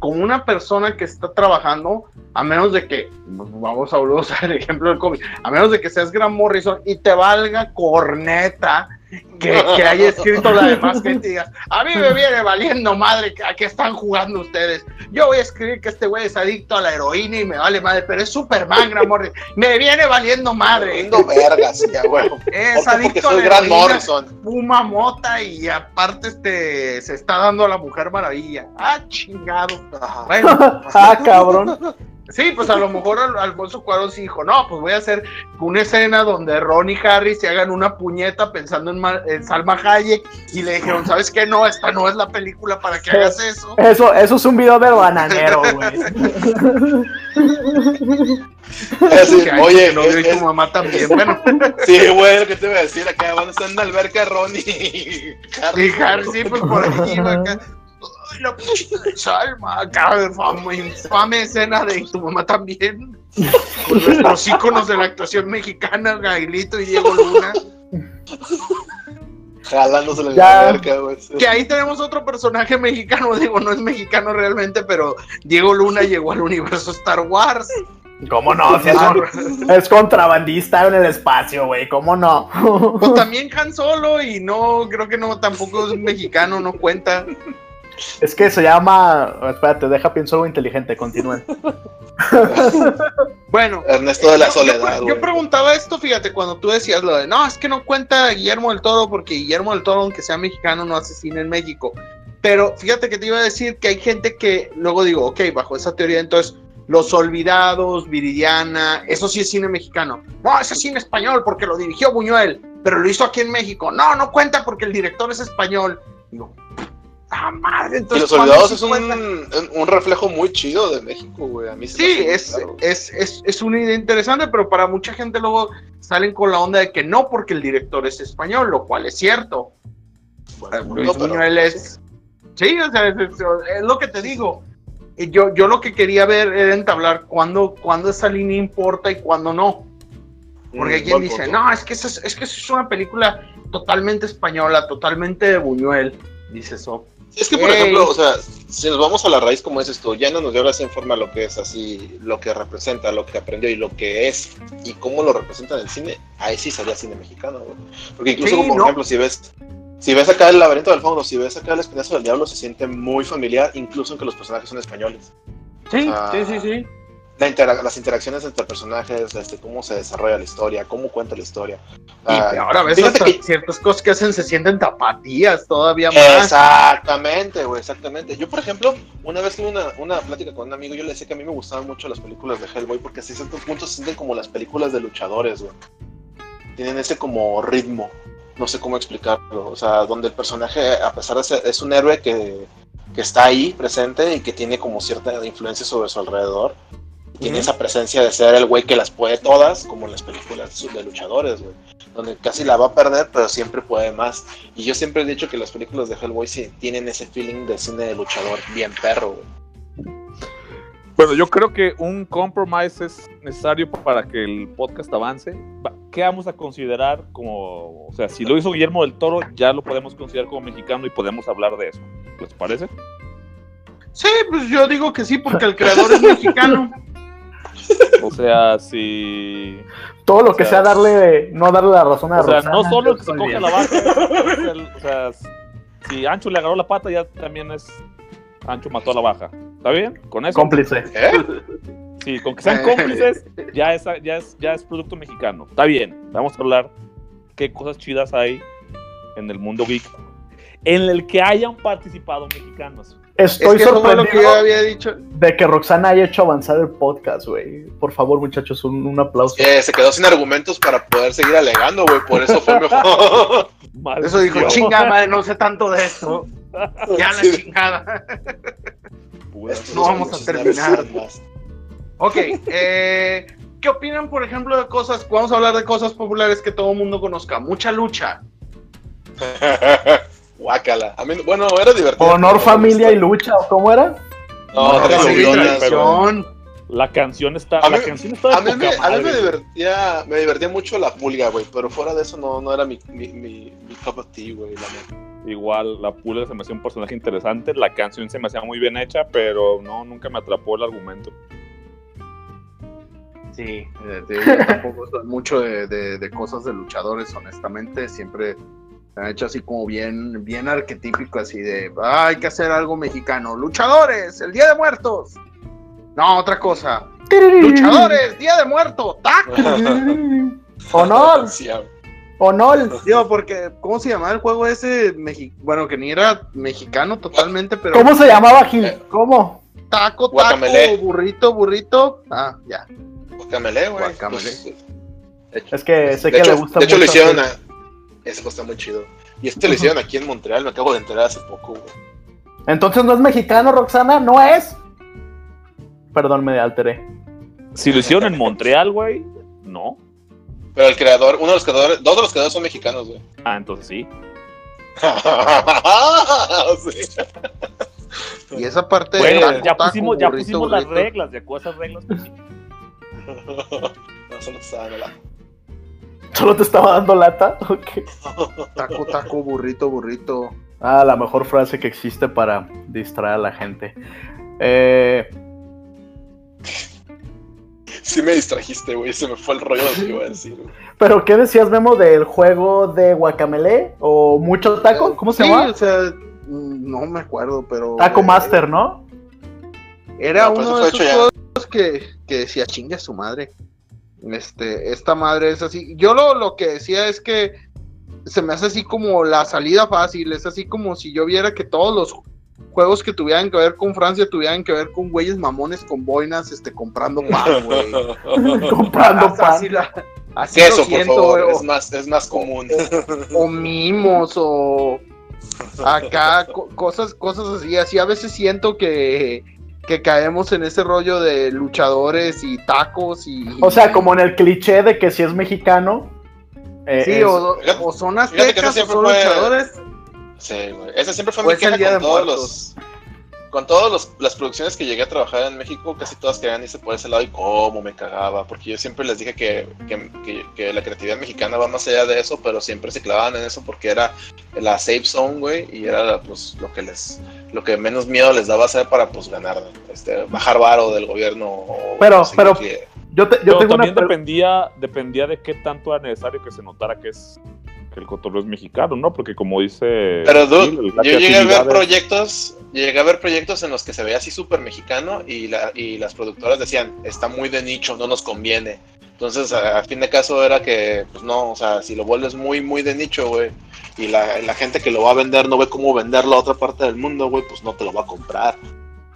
Speaker 1: Con una persona que está trabajando, a menos de que, vamos a usar el ejemplo del cómic, a menos de que seas Grant Morrison y te valga corneta que, que haya escrito la demás gente y digas, a mí me viene valiendo madre que a qué están jugando ustedes. Yo voy a escribir que este güey es adicto a la heroína y me vale madre, pero es Superman, Grant Morrison. Me viene valiendo madre.
Speaker 2: Viendo vergas, ya, güey.
Speaker 1: Es
Speaker 2: Porque, porque
Speaker 1: adicto a la
Speaker 2: Grant
Speaker 1: heroína,
Speaker 2: Morrison.
Speaker 1: fuma mota y aparte este se está dando a la Mujer Maravilla. Ah, chingado. Bueno,
Speaker 4: ah, cabrón.
Speaker 1: Sí, pues a lo mejor Al- Alfonso Cuarón sí dijo, no, pues voy a hacer una escena donde Ron y Harry se hagan una puñeta pensando en, Ma- en Salma Hayek y le dijeron, ¿sabes qué? No, esta no es la película para que hagas eso.
Speaker 4: Eso, eso es un video del bananero, güey.
Speaker 1: Ay,
Speaker 2: oye,
Speaker 1: tu novio y
Speaker 2: es-
Speaker 1: tu mamá también. Bueno,
Speaker 2: sí, güey, lo que te iba a decir, acá van a estar en la alberca Ron y Harry.
Speaker 1: y Harry sí, pues por iba acá. Ay, la puchita de Salma, acá, fama, infame escena de y tu mamá también. Pues nuestros íconos de la actuación mexicana, Gailito y Diego Luna.
Speaker 2: Jalándose la alberca, güey.
Speaker 1: Que ahí tenemos otro personaje mexicano, digo, no es mexicano realmente, pero Diego Luna llegó al universo Star Wars.
Speaker 4: ¿Cómo no? Si es, un- es contrabandista en el espacio, güey. ¿Cómo no?
Speaker 1: O también Han Solo y no, creo que no, tampoco es mexicano, no cuenta.
Speaker 4: Es que se llama. Espérate, deja pienso algo inteligente. Continúen.
Speaker 1: Bueno,
Speaker 2: Ernesto de la
Speaker 1: yo-
Speaker 2: Soledad,
Speaker 1: Yo, preguntaba esto, fíjate, cuando tú decías lo de, no, es que no cuenta Guillermo del Toro porque Guillermo del Toro, aunque sea mexicano, no hace cine en México. Pero fíjate que te iba a decir que hay gente que luego digo, ok, bajo esa teoría, entonces, Los Olvidados, Viridiana, eso sí es cine mexicano. No, ese es cine español porque lo dirigió Buñuel, pero lo hizo aquí en México. No, no cuenta porque el director es español. Digo, ah, madre,
Speaker 2: Y. Los
Speaker 1: ¿cuándo
Speaker 2: Olvidados es un, un- reflejo muy chido de México, güey. A mí se
Speaker 1: Sí, es,
Speaker 2: claro.
Speaker 1: es, es, es una idea interesante, pero para mucha gente luego salen con la onda de que no, porque el director es español, lo cual es cierto.
Speaker 2: Bueno,
Speaker 1: Luis
Speaker 2: no, pero-
Speaker 1: Buñuel es. Sí, o sea, es, lo que te digo. Y Yo, yo lo que quería ver era entablar cuándo, cuándo esa línea importa y cuándo no. Porque
Speaker 2: Mm,
Speaker 1: quien dice,
Speaker 2: punto.
Speaker 1: no, es que, eso es, es que eso es una película totalmente española, totalmente de Buñuel. Dice eso.
Speaker 2: Es que, por
Speaker 1: Ey.
Speaker 2: ejemplo, o sea, si nos vamos a la raíz, como dices tú, ya no nos dio esa forma lo que es así, lo que representa, lo que aprendió y lo que es, y cómo lo representa en el cine, ahí sí sería cine mexicano, güey. Porque incluso,
Speaker 1: Sí,
Speaker 2: como, por
Speaker 1: ¿no?
Speaker 2: ejemplo, si ves, si ves acá el laberinto del fauno, si ves acá el espinazo del diablo, se siente muy familiar, incluso aunque los personajes son españoles.
Speaker 1: Sí, sí, sí, sí.
Speaker 2: La intera- las interacciones entre personajes, este, cómo se desarrolla la historia, cómo cuenta la historia.
Speaker 1: Y
Speaker 2: Ah,
Speaker 1: ahora ves hasta
Speaker 2: que-
Speaker 1: ciertas cosas que hacen se sienten tapatías todavía más.
Speaker 2: Exactamente, güey, exactamente. Yo, por ejemplo, una vez tuve una, una plática con un amigo, yo le decía que a mí me gustaban mucho las películas de Hellboy porque a ciertos puntos se sienten como las películas de luchadores, güey. Tienen ese como ritmo, no sé cómo explicarlo, o sea, donde el personaje, a pesar de ser, es un héroe que, que está ahí presente y que tiene como cierta influencia sobre su alrededor. Tiene esa presencia de ser el güey que las puede todas, como en las películas de luchadores, güey. donde casi la va a perder, pero siempre puede más. Y yo siempre he dicho que las películas de Hellboy sí tienen ese feeling de cine de luchador bien perro, güey.
Speaker 3: Bueno, yo creo que un compromise es necesario para que el podcast avance. Va- ¿Qué vamos a considerar como, o sea, si lo hizo Guillermo del Toro, ya lo podemos considerar como mexicano y podemos hablar de eso? ¿Les parece?
Speaker 1: Sí, pues yo digo que sí, porque el creador es mexicano.
Speaker 3: O sea, si,
Speaker 4: Todo lo que
Speaker 3: O sea,
Speaker 4: sea darle, no darle la razón a
Speaker 3: o sea, no solo el que se coge
Speaker 4: bien.
Speaker 3: la vaca, o sea, si Ancho le agarró la pata, ya también es Ancho mató a la vaca. ¿Está bien? Con eso.
Speaker 4: Cómplice.
Speaker 2: ¿Eh?
Speaker 3: Sí, con que sean cómplices, ya es, ya, es, ya es producto mexicano. Está bien, vamos a hablar qué cosas chidas hay en el mundo geek en el que hayan participado mexicanos.
Speaker 1: Es
Speaker 4: Estoy
Speaker 1: que eso fue lo que yo
Speaker 4: sorprendido
Speaker 1: había dicho.
Speaker 4: de que Roxana haya hecho avanzar el podcast, güey. Por favor, muchachos, un, un aplauso.
Speaker 2: Que se quedó sin argumentos para poder seguir alegando, güey. Por eso fue mejor.
Speaker 1: Eso dijo,
Speaker 3: Maldición.
Speaker 1: chinga madre, no sé tanto de esto. Ya la chingada.
Speaker 3: Pura-
Speaker 1: No vamos a terminar. Ok, eh, ¿qué opinan, por ejemplo, de cosas? Vamos a hablar de cosas populares que todo el mundo conozca. Mucha lucha.
Speaker 2: Guácala. A mí, bueno, era divertido.
Speaker 4: Honor, familia y lucha, ¿o cómo era?
Speaker 2: No,
Speaker 3: No,
Speaker 2: tradición.
Speaker 3: La canción está,
Speaker 2: A
Speaker 3: la
Speaker 2: mí-
Speaker 3: canción está de
Speaker 2: A mí, me, a mí
Speaker 3: madre.
Speaker 2: me divertía, me divertía mucho la pulga, güey, pero fuera de eso no, no era mi, mi, mi, mi cup of tea, güey.
Speaker 3: Igual, la pulga se me hacía un personaje interesante, la canción se me hacía muy bien hecha, pero no, nunca me atrapó el argumento.
Speaker 1: Sí, eh, yo tampoco soy mucho de, de- de cosas de luchadores, honestamente. Siempre se han hecho así como bien, bien arquetípico, así de "Ah, hay que hacer algo mexicano. Luchadores, el Día de Muertos. No, otra cosa. Luchadores, Día de Muertos, taco.
Speaker 4: Honor, honor.
Speaker 1: Digo, porque, ¿cómo se llamaba el juego ese? Mexi- bueno, que ni era mexicano totalmente, pero
Speaker 4: ¿Cómo se llamaba Gil? ¿Cómo?
Speaker 1: taco, taco,
Speaker 2: Guacamele.
Speaker 1: burrito, burrito. Ah, ya.
Speaker 2: Guacamele, güey.
Speaker 1: Guacamele.
Speaker 2: Pues,
Speaker 4: Es que sé
Speaker 2: de
Speaker 4: que
Speaker 2: hecho,
Speaker 4: le gusta
Speaker 2: de hecho lo
Speaker 4: mucho
Speaker 2: hicieron a... Ese está muy chido. Y este lo hicieron aquí en Montreal, me acabo de enterar hace poco, güey.
Speaker 4: Entonces no es mexicano, Roxana, no es. Perdón, me alteré.
Speaker 3: Si lo hicieron en Montreal, güey, no.
Speaker 2: Pero el creador, uno de los creadores, dos de los creadores son mexicanos, güey.
Speaker 3: Ah, entonces sí.
Speaker 2: Sí.
Speaker 1: Y esa parte de
Speaker 3: Bueno,
Speaker 1: taco,
Speaker 3: ya pusimos, ya
Speaker 1: burrito,
Speaker 3: pusimos las
Speaker 1: burrito.
Speaker 3: reglas, de acuerdo a esas reglas. pues sí.
Speaker 2: No, solo
Speaker 4: ¿Solo te estaba dando lata? Ok.
Speaker 1: Taco, taco, burrito, burrito.
Speaker 4: Ah, la mejor frase que existe para distraer a la gente. Eh,
Speaker 2: Sí me distrajiste, güey. Se me fue el rollo de lo que iba a decir.
Speaker 4: ¿Pero qué decías, Memo, del juego de Guacamele? ¿O Mucho Taco? ¿Cómo se
Speaker 1: Sí,
Speaker 4: llama?
Speaker 1: o sea, no me acuerdo, pero.
Speaker 4: Taco
Speaker 1: eh,
Speaker 4: Master, ¿no?
Speaker 1: Era
Speaker 2: No, pues
Speaker 1: uno
Speaker 2: eso
Speaker 1: de esos
Speaker 2: hecho ya.
Speaker 1: juegos que, que decía, chinga su madre. Este, esta madre es así. Yo lo, lo que decía es que se me hace así como la salida fácil. Es así como si yo viera que todos los juegos que tuvieran que ver con Francia tuvieran que ver con güeyes mamones con boinas, este, comprando pan, güey.
Speaker 4: Comprando
Speaker 1: Así
Speaker 4: pan.
Speaker 1: la- así
Speaker 2: Queso,
Speaker 1: lo
Speaker 2: por
Speaker 1: siento,
Speaker 2: Es más, es más común.
Speaker 1: o mimos o acá co- cosas cosas así así a veces siento que que caemos en ese rollo de luchadores y tacos y
Speaker 4: O sea, como en el cliché de que si es mexicano. eh,
Speaker 1: sí
Speaker 4: es-
Speaker 1: o, o son aztecas o son
Speaker 2: fue-
Speaker 1: luchadores
Speaker 2: Sí, güey. Esa siempre fue mi queja con
Speaker 1: de
Speaker 2: todos
Speaker 1: Muertos.
Speaker 2: los. Con todas las producciones que llegué a trabajar en México, casi todas querían irse por ese lado y cómo me cagaba, porque yo siempre les dije que, que, que- que la creatividad mexicana va más allá de eso, pero siempre se clavaban en eso porque era la safe zone, güey, y era pues lo que les, lo que menos miedo les daba hacer para pues ganar, este, bajar varo del gobierno.
Speaker 4: Pero- pero-
Speaker 2: que-
Speaker 4: Yo, te- yo
Speaker 3: Pero
Speaker 4: tengo una
Speaker 3: también
Speaker 4: pre-
Speaker 3: dependía, dependía de qué tanto era necesario que se notara que es que el cotorreo es mexicano, ¿no? Porque como dice
Speaker 2: Pero dude, yo llegué a ver proyectos, llegué a ver proyectos en los que se veía así súper mexicano y, la, y las productoras decían, está muy de nicho, no nos conviene. Entonces, a, fin de caso era que, pues no, o sea, si lo vuelves muy, muy de nicho, güey, y la, la gente que lo va a vender no ve cómo venderlo a otra parte del mundo, güey, pues no te lo va a comprar.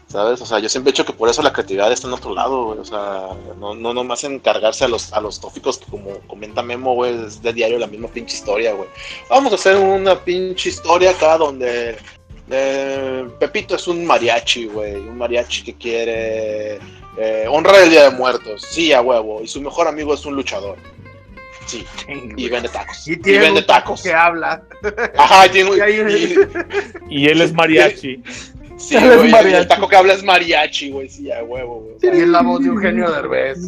Speaker 2: ¿Sabes? O sea, yo siempre he dicho que por eso la creatividad está en otro lado, güey. O sea, no, no nomás encargarse a los, a los tópicos que como comenta Memo, güey, es de diario la misma pinche historia, güey. Vamos a hacer una pinche historia acá donde eh, Pepito es un mariachi, güey. Un mariachi que quiere eh, honrar el Día de Muertos. Sí, a huevo. Y su mejor amigo es un luchador. Sí, y vende tacos.
Speaker 1: Y
Speaker 2: Y,
Speaker 1: tiene
Speaker 2: vende
Speaker 1: un taco
Speaker 2: tacos.
Speaker 1: que habla.
Speaker 2: Ajá, tiene
Speaker 1: Y
Speaker 2: y-
Speaker 3: Y él es mariachi.
Speaker 2: Sí,
Speaker 4: Él es
Speaker 2: güey,
Speaker 4: mariachi.
Speaker 2: el taco que habla es mariachi, güey, sí, a huevo, güey.
Speaker 1: Y es la voz de Eugenio Derbez.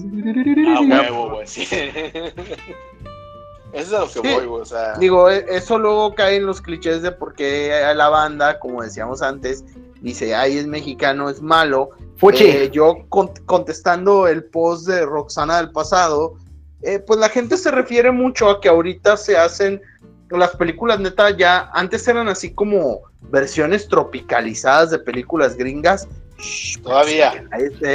Speaker 2: A huevo, güey, sí. Eso es a lo que
Speaker 1: Sí.
Speaker 2: voy, güey, o sea.
Speaker 1: Digo, e- eso luego cae en los clichés de por qué la banda, como decíamos antes, dice, ay, es mexicano, es malo. Eh, yo con- contestando el post de Roxana del pasado, eh, pues la gente se refiere mucho a que ahorita se hacen las películas neta ya antes eran así como versiones tropicalizadas de películas gringas. Shh,
Speaker 2: Todavía.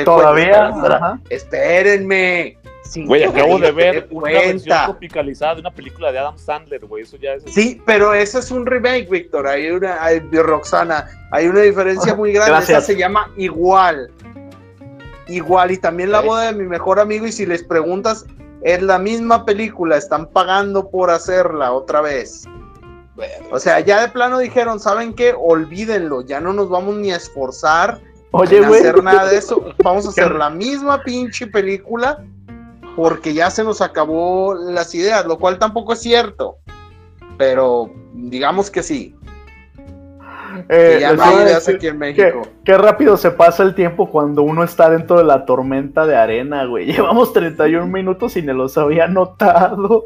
Speaker 4: Todavía.
Speaker 1: cuenta. Espérenme.
Speaker 3: Güey, acabo de ver una versión tropicalizada de una película de Adam Sandler, güey. Eso ya es.
Speaker 1: Sí, pero ese es un remake, Víctor. Hay una, hay, Roxana, hay una diferencia muy grande.
Speaker 4: Gracias.
Speaker 1: Esa se llama Igual. Igual. Y también la boda de mi mejor amigo. Y si les preguntas, es la misma película. Están pagando por hacerla otra vez. O sea, ya de plano dijeron, ¿saben qué? Olvídenlo. Ya no nos vamos ni a esforzar
Speaker 4: Oye, güey.
Speaker 1: hacer nada de eso. Vamos a hacer la misma pinche película. Porque ya se nos acabó las ideas, lo cual tampoco es cierto. Pero digamos que sí.
Speaker 4: Eh,
Speaker 1: Que ya no hay ideas aquí en México.
Speaker 4: Qué rápido se pasa el tiempo cuando uno está dentro de la tormenta de arena, güey. Llevamos 31 minutos y ni los había notado.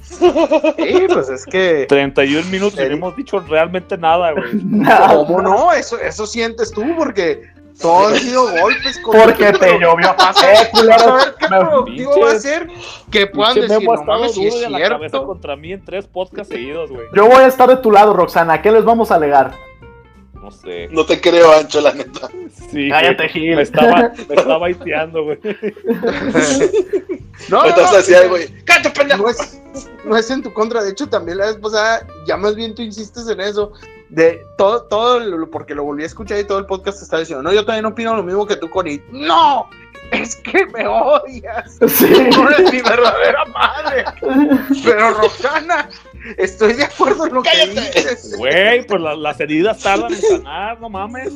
Speaker 1: Sí, pues es que.
Speaker 3: 31 minutos y no hemos dicho realmente nada, güey.
Speaker 4: Nada.
Speaker 1: ¿Cómo no? Eso, eso sientes tú, porque todos han sido golpes. con-
Speaker 4: Porque te llovió. Eh, culero.
Speaker 1: A ver qué productivo
Speaker 3: Pinches-
Speaker 1: va a ser que puedan decir, no mames, si es
Speaker 3: la cabeza
Speaker 1: cierto.
Speaker 3: contra mí en tres podcasts seguidos, güey.
Speaker 4: Yo voy a estar de tu lado, Roxana. ¿Qué les vamos a alegar?
Speaker 3: No sé.
Speaker 2: No te creo, Ancho, la neta.
Speaker 3: Sí,
Speaker 4: Cállate,
Speaker 3: güey.
Speaker 4: Gil.
Speaker 3: Me estaba, me estaba hateando, güey.
Speaker 1: No, no, no,
Speaker 2: decía, güey, ¡cállate, pendejo!
Speaker 1: no es, no es en tu contra. De hecho, también la vez pasada, ya más bien tú insistes en eso. De todo, todo, lo- porque lo volví a escuchar y todo el podcast está diciendo, no, yo también opino lo mismo que tú, Connie. ¡No! Es que me odias.
Speaker 4: Sí.
Speaker 1: No eres mi verdadera madre. Pero Roxana, estoy de acuerdo en lo que dices.
Speaker 3: Güey, pues la- las heridas tardan en sanar, no mames.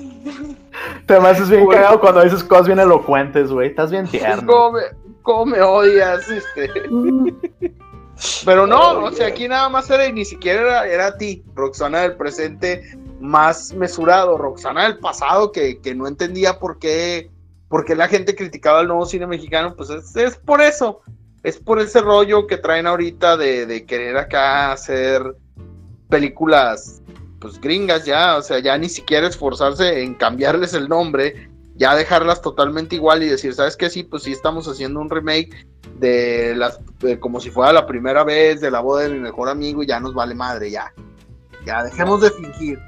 Speaker 4: Te me haces bien
Speaker 1: Güey.
Speaker 4: cagado cuando dices cosas bien elocuentes, güey. Estás bien tierno.
Speaker 1: ¿Cómo me, cómo me odias? Este. Pero no, o sea, aquí nada más era y ni siquiera era, era a ti, Roxana del presente más mesurado, Roxana del pasado que, que no entendía por qué, por qué la gente criticaba el nuevo cine mexicano, pues es, es por eso, es por ese rollo que traen ahorita de, de querer acá hacer películas pues gringas ya, o sea, ya ni siquiera esforzarse en cambiarles el nombre, ya dejarlas totalmente igual y decir, ¿sabes qué? Sí, pues sí estamos haciendo un remake de las de como si fuera la primera vez de la boda de mi mejor amigo y ya nos vale madre, ya. Ya dejemos de fingir.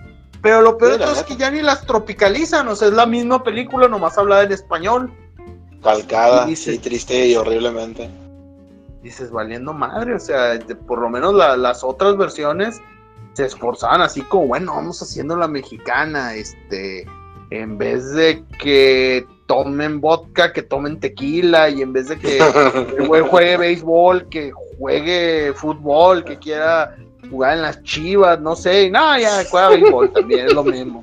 Speaker 1: Pero lo peor
Speaker 2: Sí,
Speaker 1: de
Speaker 2: la
Speaker 1: todo es que ya ni las tropicalizan, o sea, es la misma película, nomás hablada en español.
Speaker 2: Calcada,
Speaker 1: Y
Speaker 2: sí, triste y horriblemente.
Speaker 1: Dices, valiendo madre, o sea, de- por lo menos la- las otras versiones se esforzaban así como, bueno, vamos haciendo la mexicana, este, en vez de que tomen vodka, que tomen tequila, y en vez de que el güey juegue béisbol, que juegue fútbol, que quiera jugar en las chivas, no sé, y no, ya juega béisbol también, es lo mismo.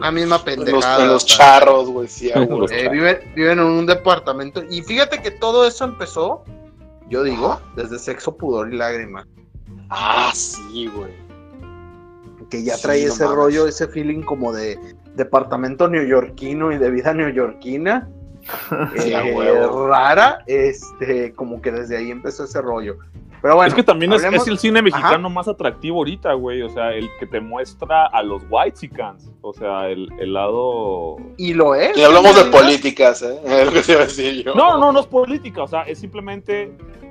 Speaker 1: La misma
Speaker 2: los,
Speaker 1: pendejada.
Speaker 2: en los charros, güey, sí,
Speaker 1: Eh, viven, viven en un departamento. Y fíjate que todo eso empezó, yo digo, desde sexo, pudor y lágrima.
Speaker 2: Ah, sí, güey.
Speaker 1: Que ya
Speaker 2: Sí,
Speaker 1: trae
Speaker 2: no
Speaker 1: ese
Speaker 2: mames.
Speaker 1: rollo, ese feeling como de departamento neoyorquino y de vida neoyorquina.
Speaker 2: Sí,
Speaker 1: eh, rara, este, como que desde ahí empezó ese rollo. Pero bueno,
Speaker 3: es que también es,
Speaker 1: hablemos-
Speaker 3: es el cine mexicano más atractivo ahorita, güey. O sea, el que te muestra a los whitexicans. O sea, el, el lado.
Speaker 1: y lo es.
Speaker 2: Y hablamos de políticas, ¿eh? Es lo que te iba a decir yo.
Speaker 3: No, no, no es política. O sea, es simplemente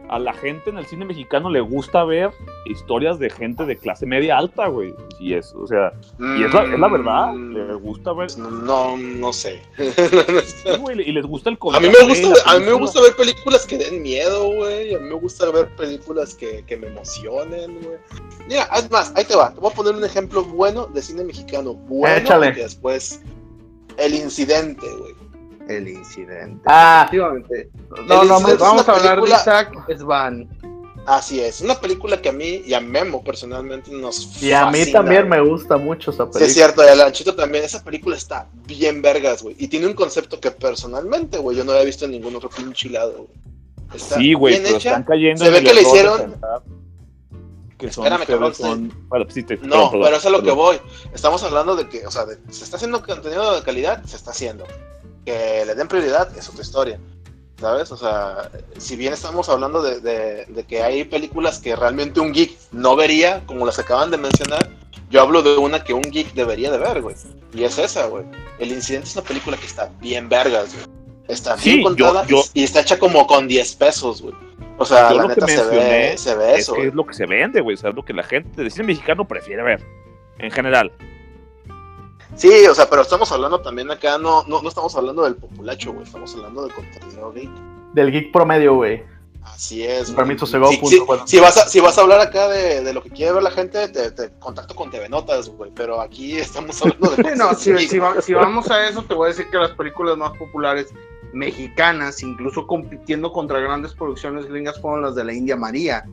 Speaker 3: a la gente en el cine mexicano le gusta ver historias de gente de clase media alta, güey. Y es, o sea, y es la, es la verdad.
Speaker 2: Mm,
Speaker 3: Le gusta ver.
Speaker 2: No, no sé.
Speaker 3: Sí, güey, y les gusta el
Speaker 2: A mí me gusta, a mí me gusta ver películas que den miedo, güey. A mí me gusta ver películas que, que me emocionen, güey. Mira, es más, ahí te va. Te voy a poner un ejemplo bueno de cine mexicano. Bueno,
Speaker 4: Échale.
Speaker 2: y después El Incidente, güey.
Speaker 1: El incidente.
Speaker 4: Ah,
Speaker 1: Efectivamente.
Speaker 4: no, no,
Speaker 1: Vamos
Speaker 2: una
Speaker 1: a hablar
Speaker 2: película-
Speaker 1: de Isaac Svan.
Speaker 2: Así es. Una película que a mí y a Memo personalmente nos
Speaker 4: y a mí
Speaker 2: fascina,
Speaker 4: también
Speaker 2: güey.
Speaker 4: me gusta mucho esa
Speaker 2: Sí, es
Speaker 4: película.
Speaker 2: cierto, y a Lanchito también. Esa película está bien vergas, güey. Y tiene un concepto que personalmente, güey, yo no había visto en ningún otro pinche lado, güey. Está
Speaker 3: Sí, güey,
Speaker 2: bien
Speaker 3: pero
Speaker 2: hecha.
Speaker 3: están cayendo
Speaker 2: Se
Speaker 3: en
Speaker 2: ve
Speaker 3: el
Speaker 2: que le hicieron-
Speaker 3: Que son,
Speaker 2: Espérame, cabrón,
Speaker 3: son... Bueno, sí, te-
Speaker 2: No,
Speaker 3: perdón, perdón,
Speaker 2: pero eso es lo que voy. Estamos hablando de que, o sea, de- se está haciendo contenido de calidad, se está haciendo. Que le den prioridad es otra historia. ¿Sabes? O sea, si bien estamos hablando de, de- de que hay películas que realmente un geek no vería, como las acaban de mencionar, yo hablo de una que un geek debería de ver, güey. Y es esa, güey. El incidente es una película que está bien vergas, güey. Está
Speaker 3: Sí,
Speaker 2: bien contada
Speaker 3: yo- yo-
Speaker 2: y, está hecha como con 10 pesos, güey. O sea,
Speaker 3: Yo
Speaker 2: la
Speaker 3: lo que
Speaker 2: neta se ve, se ve
Speaker 3: Es
Speaker 2: eso,
Speaker 3: que es lo que se vende, güey. O sea, es lo que la gente de cine mexicano prefiere ver. En general.
Speaker 2: Sí, o sea, pero estamos hablando también acá, no, no, no estamos hablando del populacho, güey, estamos hablando de contenido geek.
Speaker 4: Del geek promedio, güey.
Speaker 2: Así es. güey.
Speaker 4: Permiso, se va,
Speaker 2: Si,
Speaker 4: bueno.
Speaker 2: vas a, si vas a hablar acá de, de lo que quiere ver la gente, te, te contacto con TV Notas, güey, pero aquí estamos hablando de
Speaker 1: Sí, no, si, si va- si vamos a eso, te voy a decir que las películas más populares mexicanas, incluso compitiendo contra grandes producciones gringas, fueron las de la India María.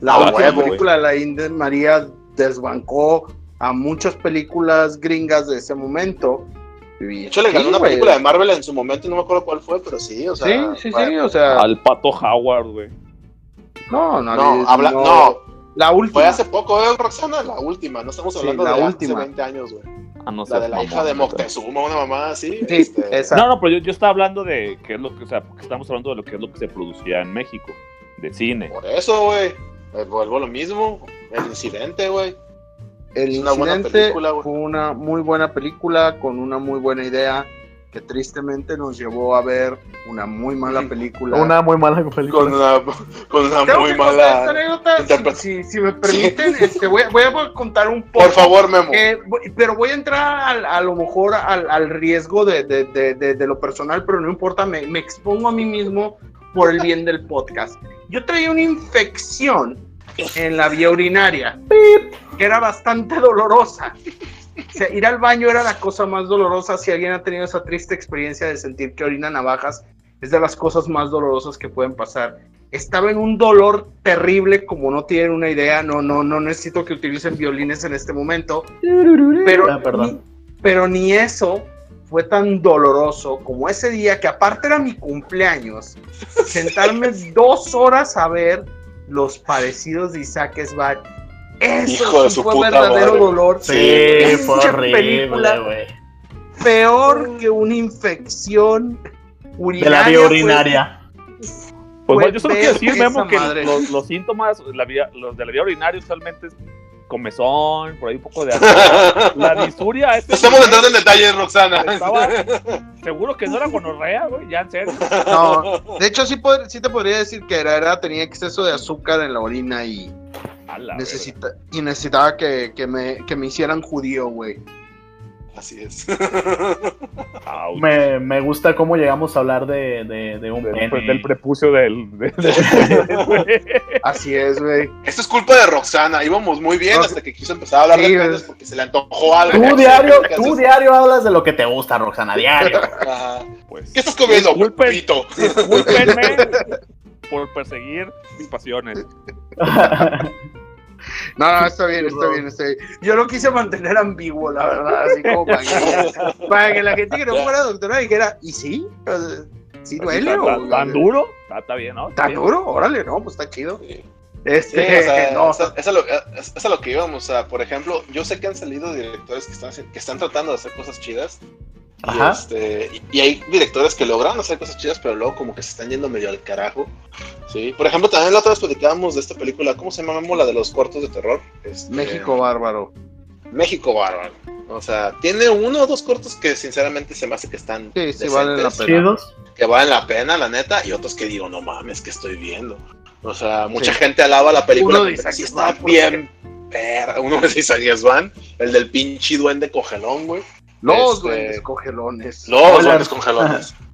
Speaker 1: La
Speaker 2: Ah,
Speaker 1: última
Speaker 2: huevo,
Speaker 1: película de la India María desbancó a muchas películas gringas de ese momento. Y,
Speaker 2: De hecho, le ganó
Speaker 1: sí,
Speaker 2: una
Speaker 1: güey.
Speaker 2: película de Marvel en su momento, no me acuerdo cuál fue, pero sí, o sea.
Speaker 1: Sí, sí, sí, o sea,
Speaker 3: Al pato Howard, güey.
Speaker 1: no, no,
Speaker 2: No, habla, no,
Speaker 1: la última.
Speaker 2: fue hace poco, ¿eh, Roxana? La última, no estamos
Speaker 1: Sí,
Speaker 2: hablando
Speaker 1: la
Speaker 2: de
Speaker 1: última.
Speaker 2: hace 20 años, güey.
Speaker 3: Ah, no
Speaker 2: La de la hija de. Moctezuma, una mamá así.
Speaker 1: Sí,
Speaker 2: este,
Speaker 1: esa.
Speaker 3: No, no, pero yo, yo estaba hablando de qué es lo que, o sea, porque estamos hablando de lo que es lo que se producía en México, de cine.
Speaker 2: Por eso, güey. Vuelvo a lo mismo. El incidente, güey.
Speaker 1: El
Speaker 2: Es una buena
Speaker 1: incidente fue una muy buena película con una muy buena idea que tristemente nos llevó a ver una muy mala película.
Speaker 4: Una muy mala
Speaker 2: Con
Speaker 4: película.
Speaker 2: una, con una
Speaker 1: Tengo
Speaker 2: muy
Speaker 1: que contar esta
Speaker 2: mala.
Speaker 1: anécdota, si, si- si me permiten, este, voy, a- voy a contar un poco.
Speaker 2: Por favor, Memo.
Speaker 1: Eh, pero voy a entrar al- a lo mejor al, al riesgo de, de- de- de- de lo personal, pero no importa, me, me expongo a mí mismo por el bien del podcast. Yo traía una infección en la vía urinaria que era bastante dolorosa. O sea, ir al baño era la cosa más dolorosa. Si alguien ha tenido esa triste experiencia de sentir que orina navajas, es de las cosas más dolorosas que pueden pasar. Estaba en un dolor terrible, como no tienen una idea. No, no, no necesito que utilicen violines en este momento. Pero,
Speaker 4: Ah, perdón.
Speaker 1: Ni, pero ni eso fue tan doloroso como ese día que aparte era mi cumpleaños, sentarme dos horas a ver los parecidos de Isaac Esbar. Eso
Speaker 2: Hijo de
Speaker 1: sí
Speaker 2: su
Speaker 1: fue
Speaker 2: puta
Speaker 1: verdadero
Speaker 2: madre.
Speaker 1: dolor.
Speaker 4: Sí, fue horrible,
Speaker 1: película
Speaker 4: güey.
Speaker 1: Peor que una infección
Speaker 4: De
Speaker 1: urinaria.
Speaker 4: la vía urinaria.
Speaker 3: Pues bueno, yo solo quiero decir, Memo, que los, los síntomas, la vía- los de la vía urinaria usualmente es comezón, por ahí un poco de La disuria, este
Speaker 2: Estamos entrando en detalles, Roxana.
Speaker 3: Estaba seguro que no era gonorrea, güey, ya en serio.
Speaker 1: No, de hecho sí, pod- sí te podría decir que era, era- tenía exceso de azúcar en la orina y,
Speaker 3: A la
Speaker 1: necesita, y necesitaba que, que me, que me hicieran judío, güey.
Speaker 2: Así es.
Speaker 4: Me, me gusta cómo llegamos a hablar de, de, de un
Speaker 3: Del,
Speaker 4: pene.
Speaker 3: pues, del prepucio del, de-.
Speaker 1: Así es, güey.
Speaker 2: Esto es culpa de Roxana. Íbamos muy bien
Speaker 1: No,
Speaker 2: hasta que quiso empezar a hablar
Speaker 1: Sí,
Speaker 2: de penes porque se le antojó algo.
Speaker 4: Tú diario,
Speaker 2: ¿Qué
Speaker 4: tú diario hablas de lo que te gusta, Roxana, diario.
Speaker 2: Ajá.
Speaker 3: Pues,
Speaker 2: ¿Qué estás comiendo?
Speaker 3: Disculpen.
Speaker 2: Pito.
Speaker 3: discúlpenme por perseguir mis pasiones.
Speaker 1: No, no, está bien, está bien, está bien. Yo lo quise mantener ambiguo, la verdad, así como para que, para que la gente que no fuera doctora dijera, ¿y sí? ¿Sí duele?
Speaker 3: ¿Tan,
Speaker 1: o-
Speaker 3: tan- tan duro? Está, está bien, ¿no? Está
Speaker 1: ¿Tan
Speaker 3: bien.
Speaker 1: duro? Órale, no, pues está chido.
Speaker 2: Sí. Sí,
Speaker 1: Este,
Speaker 2: o sea,
Speaker 1: no,
Speaker 2: eso, eso es lo, es- es a lo que íbamos. O sea, por ejemplo, yo sé que han salido directores que están, que están tratando de hacer cosas chidas. Y,
Speaker 4: Ajá.
Speaker 2: este, y, y hay directores que logran hacer cosas chidas, pero luego como que se están yendo medio al carajo. Sí. Por ejemplo, también la otra vez platicábamos de esta película, ¿cómo se llama? La de los cortos de terror. Este,
Speaker 1: México bárbaro.
Speaker 2: México bárbaro. O sea, tiene uno o dos cortos que sinceramente se me hace que están
Speaker 1: Sí, sí, valen la
Speaker 2: decentes,
Speaker 1: pena.
Speaker 4: Chidos.
Speaker 2: que valen la pena, la neta, y otros que digo, no mames, que estoy viendo. O sea, mucha
Speaker 1: Sí.
Speaker 2: gente alaba la película,
Speaker 1: Uno Svan,
Speaker 2: está
Speaker 1: ¿por
Speaker 2: bien perra. Uno de Isaac Svan, el del pinche duende cogelón, güey.
Speaker 1: Los
Speaker 2: Este,
Speaker 1: duendes cogelones.
Speaker 2: Los
Speaker 4: Hola.
Speaker 2: duendes congelones.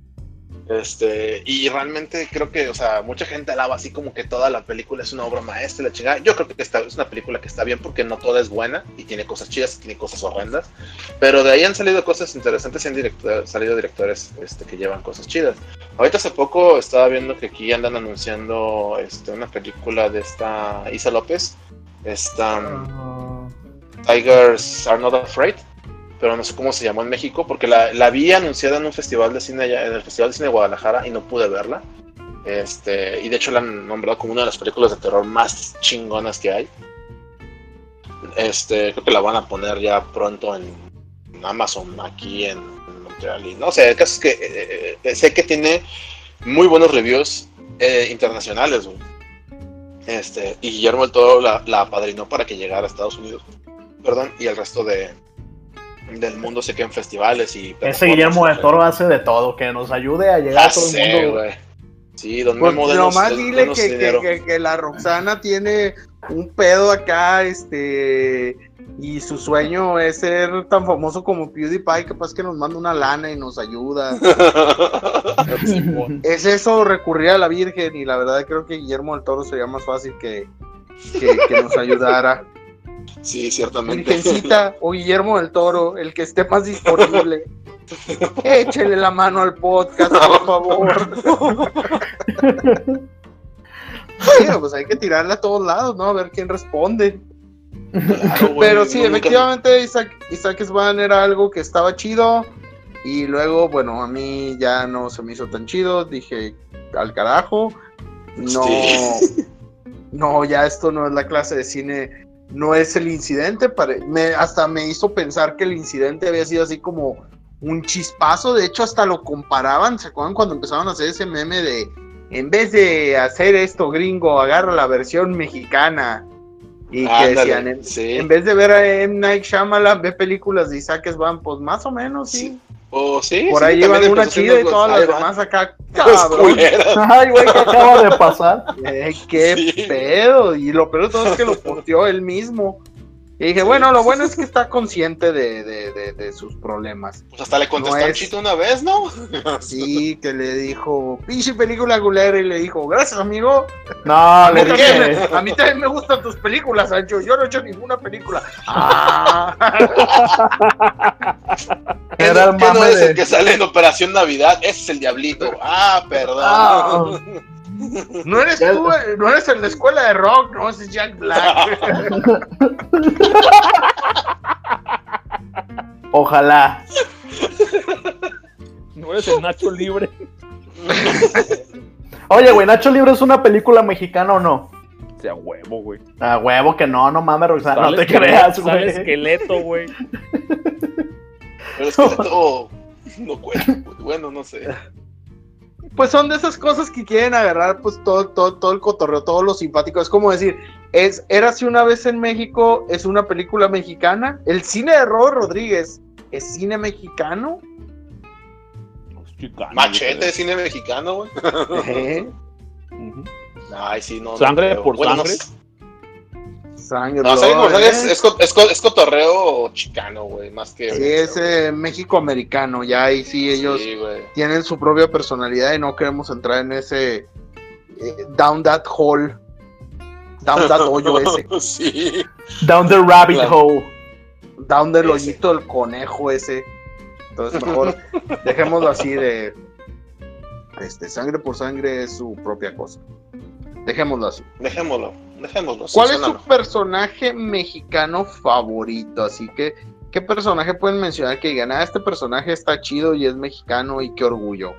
Speaker 2: Este, y realmente creo que, o sea, mucha gente alaba así como que toda la película es una obra maestra, y la chingada. Yo creo que esta es una película que está bien porque no toda es buena y tiene cosas chidas y tiene cosas horrendas. Pero de ahí han salido cosas interesantes y han director- salido directores este, que llevan cosas chidas. Ahorita hace poco estaba viendo que aquí andan anunciando este, una película de esta Isa López, esta um, Tigers Are Not Afraid, pero no sé cómo se llamó en México, porque la, la vi anunciada en un festival de cine en el Festival de Cine de Guadalajara y no pude verla. Este, y de hecho la han nombrado como una de las películas de terror más chingonas que hay. Este, creo que la van a poner ya pronto en Amazon aquí en Montreal. No sé, el caso es que eh, eh, sé que tiene muy buenos reviews eh, internacionales, güey. Este, y Guillermo del Toro la, la apadrinó para que llegara a Estados Unidos. Perdón, y el resto de, del mundo se queda en festivales y
Speaker 4: Ese Guillermo del Toro hace de todo, que nos ayude a llegar
Speaker 2: Ya
Speaker 4: a todo el mundo.
Speaker 2: güey. Sí, don
Speaker 1: Pues
Speaker 2: Memo, denos-
Speaker 1: nomás dile
Speaker 2: denos
Speaker 1: que, que-
Speaker 2: dinero.
Speaker 1: que- que la Roxana tiene un pedo acá, este, y su sueño es ser tan famoso como PewDiePie, capaz que nos manda una lana y nos ayuda. Es eso, recurrir a la Virgen, y la verdad creo que Guillermo del Toro sería más fácil que, que, que nos ayudara.
Speaker 2: Sí, ciertamente.
Speaker 1: Virgencita o Guillermo del Toro, el que esté más disponible. Échele la mano al podcast, por favor. Bueno, pues hay que tirarle a todos lados, ¿no? A ver quién responde.
Speaker 2: Claro,
Speaker 1: Pero sí, efectivamente, Isaac, Isaac era algo que estaba chido. Y luego, bueno, a mí ya no se me hizo tan chido. Dije, al carajo. No,
Speaker 2: Sí.
Speaker 1: no, ya esto no es la clase de cine. No es el incidente. pare- me, hasta me hizo pensar que el incidente había sido así como un chispazo. De hecho, hasta lo comparaban. ¿Se acuerdan cuando empezaron a hacer ese meme de en vez de hacer esto gringo, agarra la versión mexicana? Y que decían, en,
Speaker 2: sí.
Speaker 1: en vez de ver a M. Night Shyamalan, ve películas de Isaac Svan, pues más o menos, sí.
Speaker 2: Sí, Sí,
Speaker 1: Por
Speaker 2: sí,
Speaker 1: ahí llevan una chida y todas las demás acá, cabrón.
Speaker 4: Ay, güey, ¿qué acaba de pasar?
Speaker 1: Eh, qué
Speaker 2: Sí.
Speaker 1: pedo. Y lo peor de todo es que lo posteó él mismo. Y dije, bueno, lo bueno es que está consciente de, de- de- de sus problemas.
Speaker 2: Pues hasta le contestó
Speaker 1: No es-
Speaker 2: Chito una vez, ¿no?
Speaker 1: Sí, que le dijo, pinche película culera, y le dijo, gracias, amigo.
Speaker 4: No,
Speaker 1: A mí,
Speaker 4: le
Speaker 1: también,
Speaker 4: dije.
Speaker 1: me- a mí también me gustan tus películas, Sancho. Yo no he hecho ninguna película. Ah,
Speaker 2: ¿Qué
Speaker 4: Era el
Speaker 2: qué no es el que sale en Operación Navidad? Ese es el Diablito. Ah, perdón.
Speaker 4: Ah.
Speaker 1: No eres tú, eh, no eres el de escuela de rock, no, es Jack Black.
Speaker 4: Ojalá.
Speaker 3: No eres el Nacho Libre.
Speaker 4: Oye, güey, Nacho Libre es una película mexicana o no?
Speaker 3: Sea, huevo, güey.
Speaker 4: A huevo que no, no mames, Roxana, no
Speaker 3: Sale
Speaker 4: te
Speaker 3: esqueleto,
Speaker 4: creas,
Speaker 3: sale
Speaker 4: güey.
Speaker 3: esqueleto, güey.
Speaker 2: Pero es que todo no cuenta. pues, Bueno, no sé.
Speaker 1: Pues son de esas cosas que quieren agarrar pues todo, todo, todo el cotorreo, todo lo simpático. Es como decir, es Érase una vez en México, es una película mexicana. El cine de Robert Rodríguez es cine mexicano.
Speaker 3: Chicanos,
Speaker 2: Machete de cine mexicano, güey.
Speaker 1: ¿Eh?
Speaker 2: Ay, sí, no. no
Speaker 3: Sangre por
Speaker 2: Bueno, no
Speaker 3: sangre.
Speaker 2: sé.
Speaker 1: Sangre.
Speaker 2: No, sangre
Speaker 1: ¿eh?
Speaker 2: es, es, co- es co- es cotorreo chicano, güey. Más que.
Speaker 1: Sí, es eh, México americano, ya ahí sí ellos
Speaker 2: Sí,
Speaker 1: tienen su propia personalidad y no queremos entrar en ese eh, down that hole, down that hoyo ese,
Speaker 2: sí.
Speaker 4: Down the rabbit
Speaker 2: Claro.
Speaker 4: hole.
Speaker 1: down del
Speaker 2: Ese.
Speaker 1: hoyito del conejo ese. Entonces mejor dejémoslo así de este sangre por sangre es su propia cosa. Dejémoslo así.
Speaker 2: Dejémoslo. Dejémoslo. sí,
Speaker 1: ¿Cuál es
Speaker 2: mejor.
Speaker 1: personaje mexicano favorito? Así que, ¿qué personaje pueden mencionar que digan, ah, este personaje está chido y es mexicano y qué orgullo?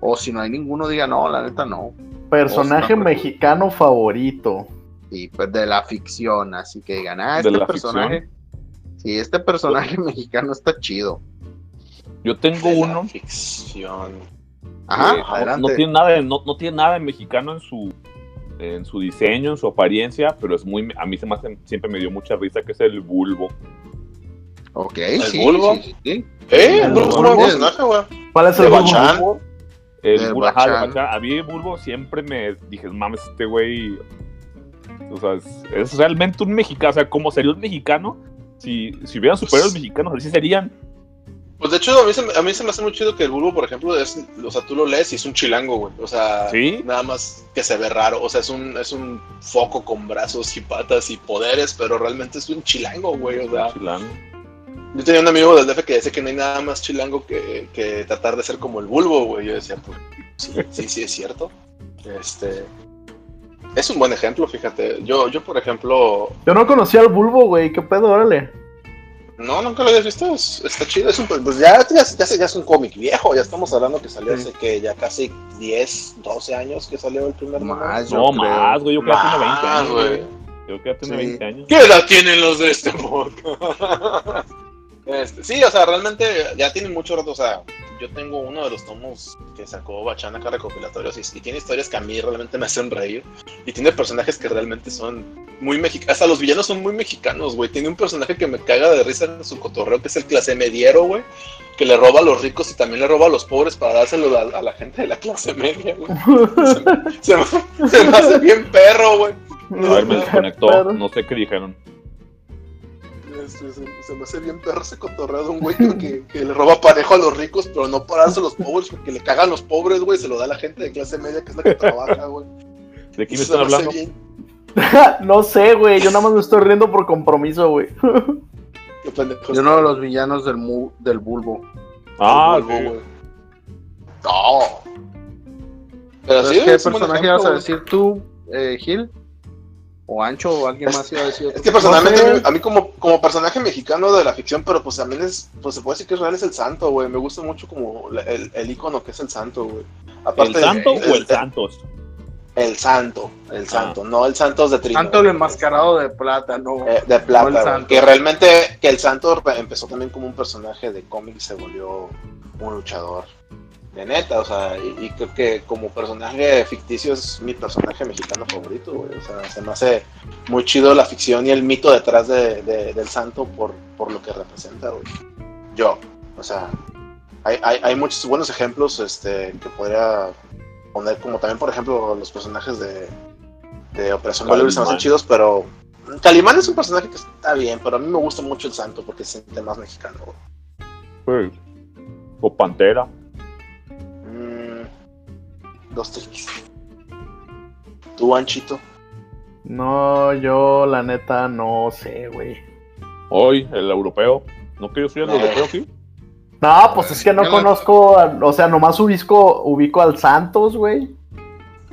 Speaker 1: O si no hay ninguno, diga, no, la neta no.
Speaker 4: Personaje mexicano favorito.
Speaker 1: Y pues de la ficción, así que digan, ah,
Speaker 3: ¿De
Speaker 1: este personaje. Sí, este personaje mexicano está chido.
Speaker 3: Yo tengo
Speaker 2: De la
Speaker 3: uno.
Speaker 2: Ficción.
Speaker 1: Ajá,
Speaker 3: no- tiene nada de, no, no tiene nada de mexicano en su en su diseño, en su apariencia, pero es muy a mí se me hace, siempre me dio mucha risa que es el bulbo.
Speaker 1: Ok,
Speaker 2: ¿El
Speaker 1: sí,
Speaker 2: Bulbo?
Speaker 1: sí, sí, sí.
Speaker 2: Eh,
Speaker 4: El
Speaker 2: Bulbo es un
Speaker 1: Bulbo.
Speaker 2: buen personaje, güey.
Speaker 4: ¿Cuál es el
Speaker 2: Bachán.
Speaker 4: bulbo?
Speaker 3: El bulbo, ajá. A mí el bulbo siempre me dije, mames, este güey. O sea, es, es realmente un mexicano. O sea, ¿cómo sería un mexicano? Si, si hubieran superhéroes mexicanos, así serían.
Speaker 2: Pues de hecho, a mí, se, me- a mí se me hace muy chido que el Bulbo, por ejemplo, es, o sea, tú lo lees y es un chilango, güey. O sea,
Speaker 3: Sí.
Speaker 2: nada más que se ve raro. O sea, es un, es un foco con brazos y patas y poderes, pero realmente es un chilango, güey. O sea,
Speaker 3: Chilango.
Speaker 2: yo tenía un amigo del DF que decía que no hay nada más chilango que, que tratar de ser como el Bulbo, güey. Yo decía, pues, sí, sí, sí, es cierto. Este. Es un buen ejemplo, fíjate. Yo, yo por ejemplo,
Speaker 4: Yo no conocía al bulbo, güey. ¿Qué pedo? Órale.
Speaker 2: No, nunca lo habías visto. es- está chido. Es un, pues ya, ya, ya, ya es un cómic viejo. Ya estamos hablando que salió
Speaker 1: Sí.
Speaker 2: hace que ya casi 10, 12 años que salió el primer número.
Speaker 1: Más, yo
Speaker 3: No,
Speaker 1: creo.
Speaker 3: más, güey. Yo creo que tiene 20
Speaker 2: Más,
Speaker 3: años,
Speaker 2: güey.
Speaker 3: Yo creo que tiene
Speaker 1: Sí.
Speaker 3: 20 años.
Speaker 2: ¿Qué edad tienen los de este podcast? Este, sí, o sea, realmente ya tiene mucho rato. O sea, yo tengo uno de los tomos que sacó Bachan acá recopilatorios y, y tiene historias que a mí realmente me hacen reír. Y tiene personajes que realmente son muy mexicanos. Hasta los villanos son muy mexicanos, güey. Tiene un personaje que me caga de risa en su cotorreo, que es el clase mediero, güey. Que le roba a los ricos y también le roba a los pobres para dárselo a, a la gente de la clase media, güey. Se, me- se me- se me hace bien perro, güey.
Speaker 3: A ver, me desconectó. No sé qué dijeron.
Speaker 2: Este, se, se me hace bien perro ese cotorreo de un güey que, que- le roba parejo a los ricos, pero no para darse a los pobres, porque le cagan los pobres, güey, se lo da a la gente de clase media que es la que trabaja, güey.
Speaker 3: ¿De quién están hablando?
Speaker 2: bien-
Speaker 4: no sé, güey. Yo nada más me estoy riendo por compromiso, güey.
Speaker 2: Qué pendejo.
Speaker 1: Y uno de los villanos del, mu- del bulbo.
Speaker 3: Ah,
Speaker 2: Bulbo,
Speaker 3: sí.
Speaker 2: güey. No. Pero sí,
Speaker 1: ¿Qué personaje
Speaker 2: ejemplo,
Speaker 1: ibas a decir tú, eh, Gil? ¿O Ancho? ¿O alguien más iba a decir?
Speaker 2: Es que personalmente,
Speaker 4: No sé.
Speaker 2: a mí como, como personaje mexicano de la ficción, pero pues también es, pues se puede decir que es real, es el santo, güey. Me gusta mucho como el, el icono que es el santo, güey.
Speaker 3: ¿El santo o el Santos?
Speaker 2: El santo, el santo, no el santos de Trino.
Speaker 1: Santo el enmascarado de plata, no.
Speaker 2: Eh, de plata,
Speaker 1: No
Speaker 2: que realmente que el santo empezó también como un personaje de cómic y se volvió un luchador de neta, o sea, y, y creo que como personaje ficticio es mi personaje mexicano favorito, güey, o sea, se me hace muy chido la ficción y el mito detrás de, de- del santo por, por lo que representa, güey. Yo, o sea, hay, hay, hay muchos buenos ejemplos este, que podría poner, como también, por ejemplo, los personajes de, de Operación Valkyrie se me hacen chidos, pero Calimán es un personaje que está bien, pero a mí me gusta mucho el santo porque se siente más mexicano, güey.
Speaker 3: Sí. O Pantera.
Speaker 2: Dos triquis. ¿Tú, Anchito?
Speaker 4: No, yo la neta no sé, güey.
Speaker 3: Hoy, el europeo. ¿No que yo soy el
Speaker 2: Eh.
Speaker 3: europeo, sí?
Speaker 4: No, pues es que no
Speaker 1: no-
Speaker 4: conozco, o sea, nomás ubico, ubico al Santos, güey.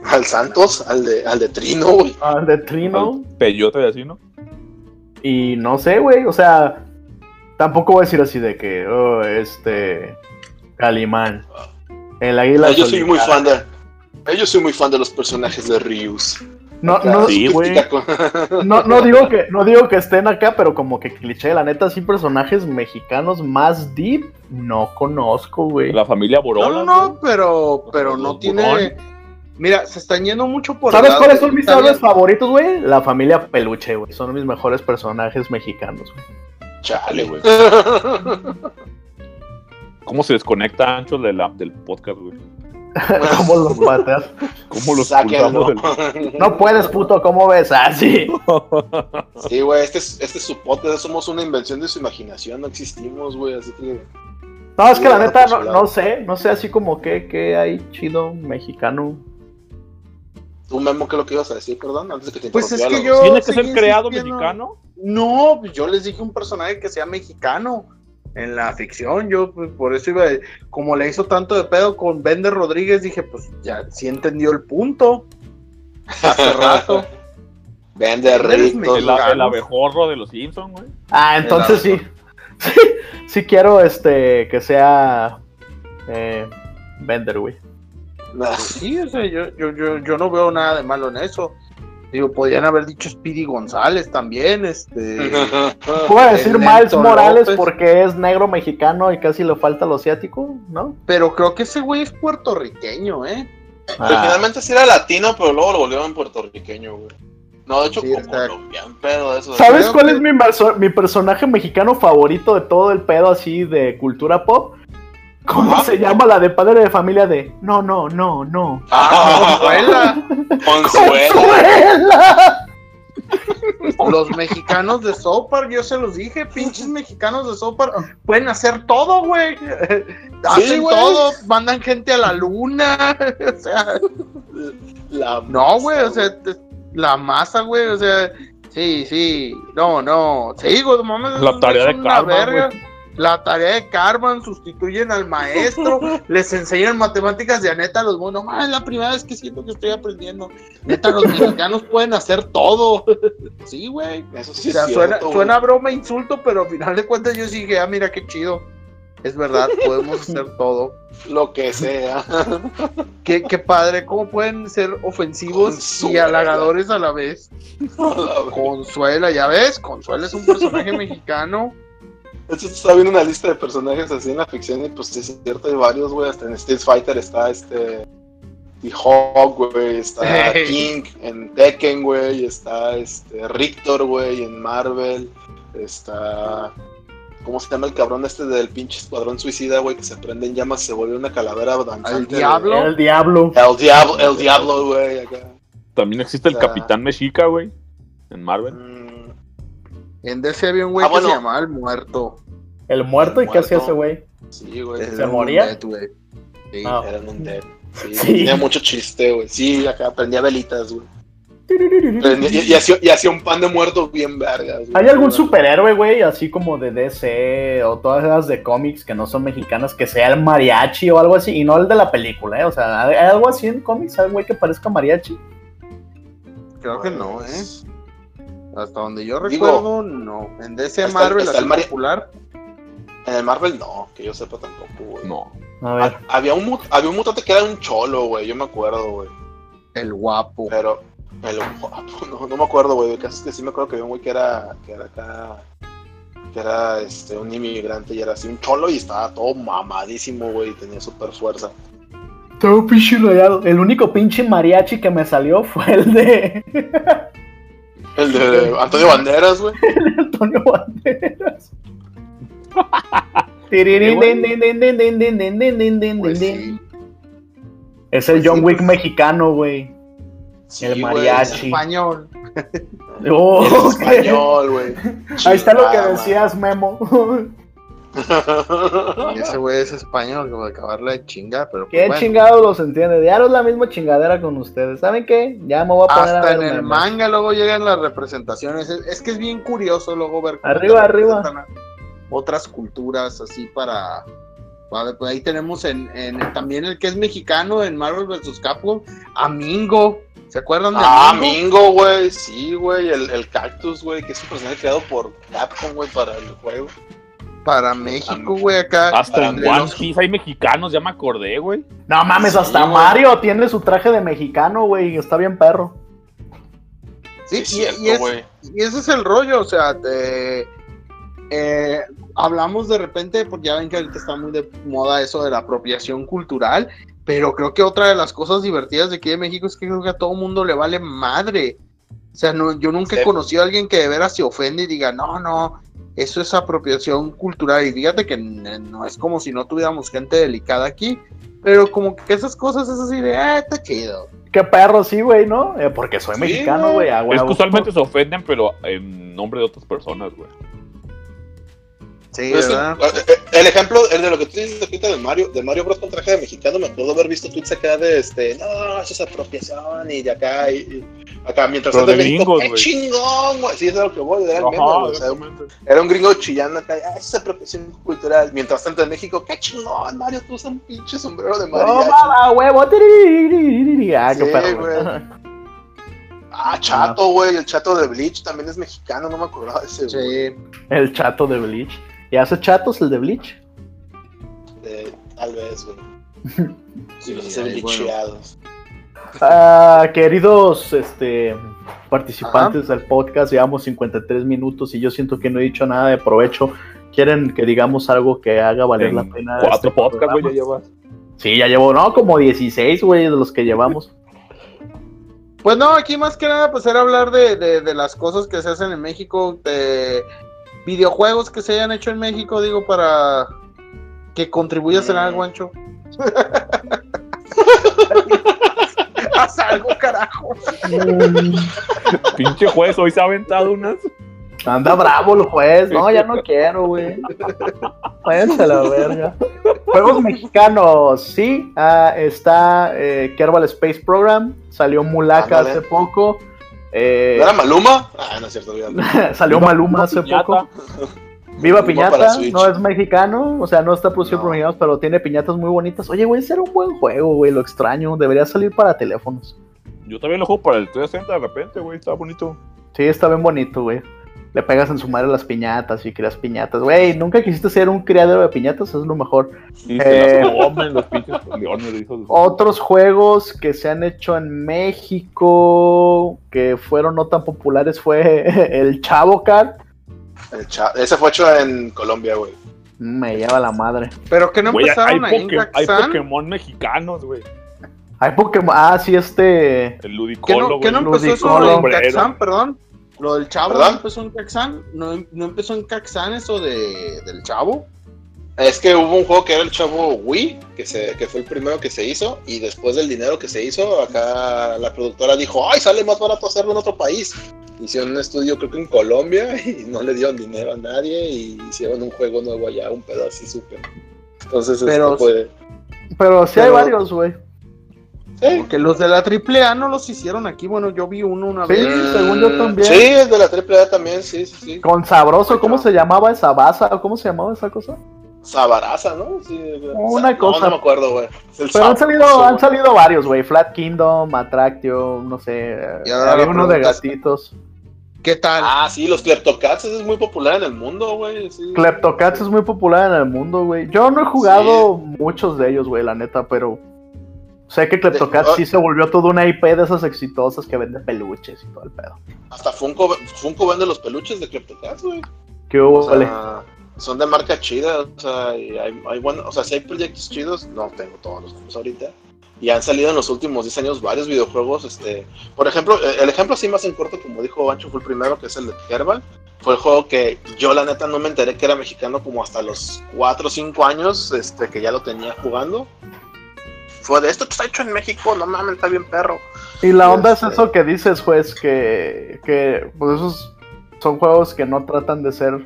Speaker 2: Al Santos, al de, al de Trino, güey.
Speaker 4: Al de Trino.
Speaker 3: Al Peyote de así, ¿no?
Speaker 4: Y no sé, güey, o sea, tampoco voy a decir así de que, oh, este, Calimán. El águila.
Speaker 2: Ah, yo soy muy fan de. Yo soy muy fan de los personajes de Ryus.
Speaker 4: No,
Speaker 2: Acá,
Speaker 4: no,
Speaker 3: Sí,
Speaker 4: no, no digo que, no digo que estén acá, pero como que cliché, la neta, sí, personajes mexicanos más deep, no conozco, güey.
Speaker 3: La familia Borola.
Speaker 1: no, no, pero, pero no
Speaker 3: Burón.
Speaker 1: tiene. Mira, se están yendo mucho por.
Speaker 4: ¿Sabes
Speaker 1: lado
Speaker 4: cuáles son mis
Speaker 1: bien.
Speaker 4: favoritos, güey? La familia Peluche, güey. Son mis mejores personajes mexicanos, güey.
Speaker 2: Chale,
Speaker 3: güey.
Speaker 2: güey.
Speaker 3: ¿Cómo se desconecta Ancho de la, del podcast, güey?
Speaker 4: ¿Cómo los pateas?
Speaker 3: ¿Cómo los del...
Speaker 4: No puedes, puto, ¿cómo ves? Ah, sí.
Speaker 2: Güey, este es, este es su podcast, somos una invención de su imaginación, no existimos, güey, así que...
Speaker 4: No, es que la neta, no, sé. No sé así como que, que hay chido mexicano.
Speaker 2: ¿Tú, Memo, qué es lo que ibas a decir, perdón? Antes de que te
Speaker 1: Pues es que yo-
Speaker 3: ¿Tiene que ser creado mexicano?
Speaker 1: No, yo les dije un personaje que sea mexicano en la ficción. Yo, pues, por eso iba. Como le hizo tanto de pedo con Bender Rodríguez, dije, pues ya sí entendió el punto. Hace rato.
Speaker 3: El,
Speaker 1: Mexicanos.
Speaker 3: el abejorro de los Simpsons, güey.
Speaker 4: Ah, entonces sí. Sí, sí quiero este que sea eh, Bender, güey.
Speaker 1: Pues sí, o sea, yo, yo, yo, yo no veo nada de malo en eso. Digo, podían haber dicho Speedy González también, este.
Speaker 4: Puedo decir Miles Morales
Speaker 1: López.
Speaker 4: porque es negro mexicano y casi le falta lo asiático, ¿no?
Speaker 1: Pero creo que ese güey es puertorriqueño, ¿eh?
Speaker 2: Originalmente sí era latino, pero luego lo volvieron puertorriqueño, güey. No, de hecho,
Speaker 1: Sí,
Speaker 2: como colombiano, pedo eso.
Speaker 4: ¿Sabes cuál
Speaker 1: que-
Speaker 4: es mi personaje mexicano favorito de todo el pedo así de cultura pop? ¿Cómo se llama la de padre de familia de no, no, no, no?
Speaker 2: Ah,
Speaker 1: Consuela.
Speaker 2: Consuela.
Speaker 1: Los mexicanos de Sopar, yo se los dije, pinches mexicanos de Sopar, pueden hacer todo, güey. Hacen todo, mandan gente a la luna. o sea,
Speaker 2: La
Speaker 1: no, güey,
Speaker 2: masa,
Speaker 1: o sea, te- la masa, güey, o sea, sí, sí, no, no, sí, güey, mames,
Speaker 3: La tarea de karma,
Speaker 1: verga. La tarea de Carmen, sustituyen al maestro, les enseñan matemáticas de a neta a los monos. No, es la primera vez que siento que estoy aprendiendo. Neta, los mexicanos pueden hacer todo. sí, güey.
Speaker 2: Eso sí
Speaker 1: O sea,
Speaker 2: es
Speaker 1: suena,
Speaker 2: cierto,
Speaker 1: suena broma, insulto, pero al final de cuentas yo sí dije, ah, mira qué chido. Es verdad, podemos hacer todo.
Speaker 2: Lo que sea.
Speaker 1: Qué, qué padre, cómo pueden ser ofensivos y halagadores a la vez. Consuela, ya ves, Consuela es un personaje mexicano.
Speaker 2: Esto está viendo una lista de personajes así en la ficción y pues sí es cierto, hay varios, güey. Hasta en Street Fighter está este. T-Hawk, güey. Está King en Tekken, güey. Está este. Rictor, güey, en Marvel. Está. ¿Cómo se llama el cabrón este del pinche escuadrón suicida, güey? Que se prende en llamas y se vuelve una calavera danzante.
Speaker 1: ¿Al
Speaker 2: güey.
Speaker 1: diablo?
Speaker 4: El diablo.
Speaker 2: El diablo, el diablo, güey. Acá.
Speaker 3: También existe el
Speaker 2: O sea-
Speaker 3: Capitán Mexica, güey. En Marvel.
Speaker 1: En DC había un güey
Speaker 2: Ah,
Speaker 1: que
Speaker 2: bueno.
Speaker 1: se llamaba El Muerto.
Speaker 4: El muerto, ¿y qué hacía ese güey?
Speaker 2: sí, güey.
Speaker 1: Era un
Speaker 4: moría?
Speaker 1: dead, güey. Sí.
Speaker 4: Ah.
Speaker 2: Eran un dead. Sí,
Speaker 4: Sí.
Speaker 2: tenía mucho chiste, güey. Sí, acá prendía velitas, güey. Y, y hacía, y hacía un pan de muerto bien vergas. güey.
Speaker 4: ¿Hay algún superhéroe, güey, así como de DC o todas esas de cómics que no son mexicanas, que sea el mariachi o algo así? Y no el de la película, ¿eh? O sea, ¿hay algo así en cómics? ¿Hay güey que parezca mariachi?
Speaker 1: Creo que no, ¿eh? Hasta donde yo
Speaker 2: Digo,
Speaker 1: recuerdo, no. En DC Marvel, así
Speaker 2: el
Speaker 1: popular.
Speaker 2: En el Marvel no, que yo sepa tampoco, güey.
Speaker 3: No.
Speaker 4: A ver.
Speaker 2: Ha- Había un, mut- había un mutante que era un cholo, güey. Yo me acuerdo, güey.
Speaker 1: El guapo.
Speaker 2: Pero. el- no, no me acuerdo, güey. Es que sí me acuerdo que había un güey que era, que era acá. Que era este, un inmigrante y era así un cholo y estaba todo mamadísimo, güey. Y tenía super fuerza.
Speaker 4: Todo pinche rayado. El único pinche mariachi que me salió fue el de
Speaker 2: El de Antonio Banderas, güey.
Speaker 4: El de
Speaker 1: Antonio
Speaker 4: Banderas.
Speaker 1: Sí.
Speaker 4: Es el
Speaker 1: pues
Speaker 4: John Wick
Speaker 1: pues.
Speaker 4: mexicano, güey. El mariachi.
Speaker 1: Español.
Speaker 4: Oh,
Speaker 2: español, güey.
Speaker 4: Ahí está lo que decías, Memo.
Speaker 1: Y ese güey es español, como de acabarla de chingar, pero pues
Speaker 4: ¿Qué
Speaker 1: bueno.
Speaker 4: chingados los entiende? Ya no es la misma chingadera con ustedes. ¿Saben qué? Ya me voy a poner a
Speaker 1: Hasta
Speaker 4: ver
Speaker 1: en el
Speaker 4: memes.
Speaker 1: manga luego llegan las representaciones. Es, es que es bien curioso luego ver cómo
Speaker 4: Arriba, arriba.
Speaker 1: Otras culturas así para. para- pues ahí tenemos en, en- también el que es mexicano en Marvel vs. Capcom, a Mingo. ¿Se acuerdan de
Speaker 2: Ah,
Speaker 1: Mingo?
Speaker 2: Mingo, güey. Sí, güey. El, el cactus, güey. Que es un personaje creado por Capcom, güey, para el juego.
Speaker 1: Para México, güey, acá.
Speaker 3: Hasta en One
Speaker 1: los-
Speaker 3: Piece hay mexicanos, ya me acordé, güey.
Speaker 4: No mames,
Speaker 2: Sí,
Speaker 4: hasta
Speaker 2: güey.
Speaker 4: Mario tiene su traje de mexicano, güey. y Está bien perro.
Speaker 1: Sí,
Speaker 2: Sí,
Speaker 1: y-
Speaker 2: cierto,
Speaker 1: y es-
Speaker 2: güey.
Speaker 1: Y ese es el rollo, o sea, te- eh, hablamos de repente, porque ya ven que ahorita está muy de moda eso de la apropiación cultural, pero creo que otra de las cosas divertidas de aquí de México es que creo que a todo mundo le vale madre. O sea, no, yo nunca he conocido a alguien que de veras se ofende y diga, no, no, eso es apropiación cultural. Y fíjate que no es como si no tuviéramos gente delicada aquí, pero como que esas cosas es así de, ah, está chido.
Speaker 4: Qué perro, sí, güey, ¿no? Eh, porque soy
Speaker 2: Sí,
Speaker 4: mexicano,
Speaker 2: güey.
Speaker 3: es que usualmente se ofenden, pero en nombre de otras personas, güey.
Speaker 1: Sí,
Speaker 2: Pero es que,
Speaker 1: ¿verdad?
Speaker 2: eh, el ejemplo, el de lo que tú dices ahorita de Mario, de Mario Bros con traje de mexicano, me acuerdo haber visto tweets acá de este, no, eso es apropiación y de acá, y, y acá, mientras tanto
Speaker 3: de
Speaker 2: en México,
Speaker 3: gringos,
Speaker 2: qué
Speaker 3: güey.
Speaker 2: chingón, güey. Sí, eso es lo que voy, era el
Speaker 3: Ajá,
Speaker 2: o sea, era un gringo chillando acá, ah, eso es apropiación cultural. Mientras tanto en México, qué chingón, Mario, tú usas un pinche sombrero de
Speaker 4: No,
Speaker 2: mariachi.
Speaker 4: mamá, huevo. Ah, qué
Speaker 2: Sí,
Speaker 4: perro,
Speaker 2: güey.
Speaker 4: güey.
Speaker 2: Ah, Chato, güey, el Chato de Bleach también es mexicano, no me acordaba de ese, güey.
Speaker 1: Sí.
Speaker 4: El chato de Bleach. ¿Y hace chatos el de Bleach?
Speaker 2: Eh, tal vez, güey.
Speaker 1: Sí,
Speaker 2: Sí, los hace
Speaker 1: ahí, bueno.
Speaker 2: bleacheados.
Speaker 4: Ah, queridos este, participantes del podcast, llevamos 53 minutos y yo siento que no he dicho nada de provecho. ¿Quieren que digamos algo que haga valer la
Speaker 3: En
Speaker 4: pena?
Speaker 3: Cuatro
Speaker 4: este
Speaker 3: podcasts, güey, ya llevas.
Speaker 4: Sí, ya llevo, no, como 16, güey, de los que llevamos.
Speaker 1: Pues no, aquí más que nada, pues era hablar de, de, de las cosas que se hacen en México, de videojuegos que se hayan hecho en México, digo, para que contribuyas en
Speaker 2: Mm.
Speaker 1: algo, Ancho. Haz algo, carajo.
Speaker 3: Pinche juez, hoy se ha aventado unas.
Speaker 4: Anda bravo el juez. No, ya no quiero, güey. Váyanse a la verga. Juegos mexicanos, sí. ah, está eh, Kerbal Space Program. Salió Mulaka
Speaker 2: Ándale.
Speaker 4: hace poco. Eh,
Speaker 2: ¿No era Maluma? Ah, no es cierto,
Speaker 4: salió Maluma hace
Speaker 3: Piñata.
Speaker 4: poco. Viva Piñata, no es mexicano, o sea, no está producido
Speaker 2: No.
Speaker 4: por mexicanos, pero tiene piñatas muy bonitas. Oye, güey, ese era un buen juego, güey, lo extraño. Debería salir para teléfonos.
Speaker 3: Yo también lo juego para el 360 de repente, güey. Está bonito.
Speaker 4: Sí, está bien bonito, güey. Le pegas en su madre las piñatas y creas piñatas. Güey, nunca quisiste ser un criadero de piñatas, es lo mejor.
Speaker 3: Y
Speaker 4: Eh.
Speaker 3: se las comen los pinches leones,
Speaker 4: Otros juegos que se han hecho en México que fueron no tan populares fue el Chavo.
Speaker 2: El cha- Ese fue hecho en Colombia, güey.
Speaker 4: Me lleva la madre.
Speaker 1: Pero que no
Speaker 3: hay,
Speaker 1: empezaron ahí en
Speaker 3: Poké- hay. Pokémon mexicanos, güey.
Speaker 4: Hay Pokémon. Ah, sí, este.
Speaker 3: El
Speaker 1: ¿Que
Speaker 3: Ludicolo,
Speaker 1: no,
Speaker 3: güey.
Speaker 1: no empezó eso en. Caxán, perdón? Lo del chavo
Speaker 2: ¿Verdad?
Speaker 1: no empezó en Caxán. ¿No, no empezó en Caxán eso de, del chavo.
Speaker 2: Es que hubo un juego que era el chavo Wii, que, se, que fue el primero que se hizo, y después del dinero que se hizo, acá la productora dijo, ay, sale más barato hacerlo en otro país. Hicieron un estudio creo que en Colombia y no le dieron dinero a nadie y hicieron un juego nuevo allá, un pedo así súper. Entonces,
Speaker 1: Pero-
Speaker 2: esto fue...
Speaker 4: Pero sí hay varios, güey.
Speaker 2: Sí,
Speaker 1: Porque los de la AAA no los hicieron aquí. Bueno, yo vi uno una
Speaker 4: Sí,
Speaker 1: vez.
Speaker 4: según yo también.
Speaker 2: sí, es de la AAA también, sí, sí, sí.
Speaker 4: Con Sabroso, ¿cómo se llamaba esa baza? ¿Cómo se llamaba esa cosa?
Speaker 2: Sabaraza, ¿no? Sí,
Speaker 4: Una cosa.
Speaker 2: No, me acuerdo, güey. El
Speaker 4: Pero han salido, han salido varios, güey. Flat Kingdom, Atractio, no sé.
Speaker 1: Y ahora
Speaker 4: Había uno de gatitos.
Speaker 1: ¿Qué tal?
Speaker 2: Ah, sí, los Kleptocats, es muy popular en el mundo, güey. Sí.
Speaker 4: Kleptocats es muy popular en el mundo, güey. Yo no he jugado muchos de ellos, güey, la neta, pero sé que Kleptocats
Speaker 2: De-
Speaker 4: sí se volvió toda una IP de esas exitosas que vende peluches y todo el pedo.
Speaker 2: Hasta Funko, Funko vende los peluches de Kleptocats, güey.
Speaker 4: ¿Qué hubo,
Speaker 2: O sea, son de marca chida, o sea, y hay, hay bueno, o sea, si hay proyectos chidos, no tengo todos los juegos ahorita. Y han salido en los últimos 10 años varios videojuegos, este, por ejemplo, eh, el ejemplo así más en corto, como dijo Bancho, fue el primero, que es el de Kerbal. Fue el juego que yo la neta no me enteré que era mexicano como hasta los 4 o 5 años, este, que ya lo tenía jugando. Fue de esto está hecho en México, no mames, está bien perro.
Speaker 4: Y la onda es
Speaker 2: este-
Speaker 4: eso que dices, juez, que, que pues esos son juegos que no tratan de ser,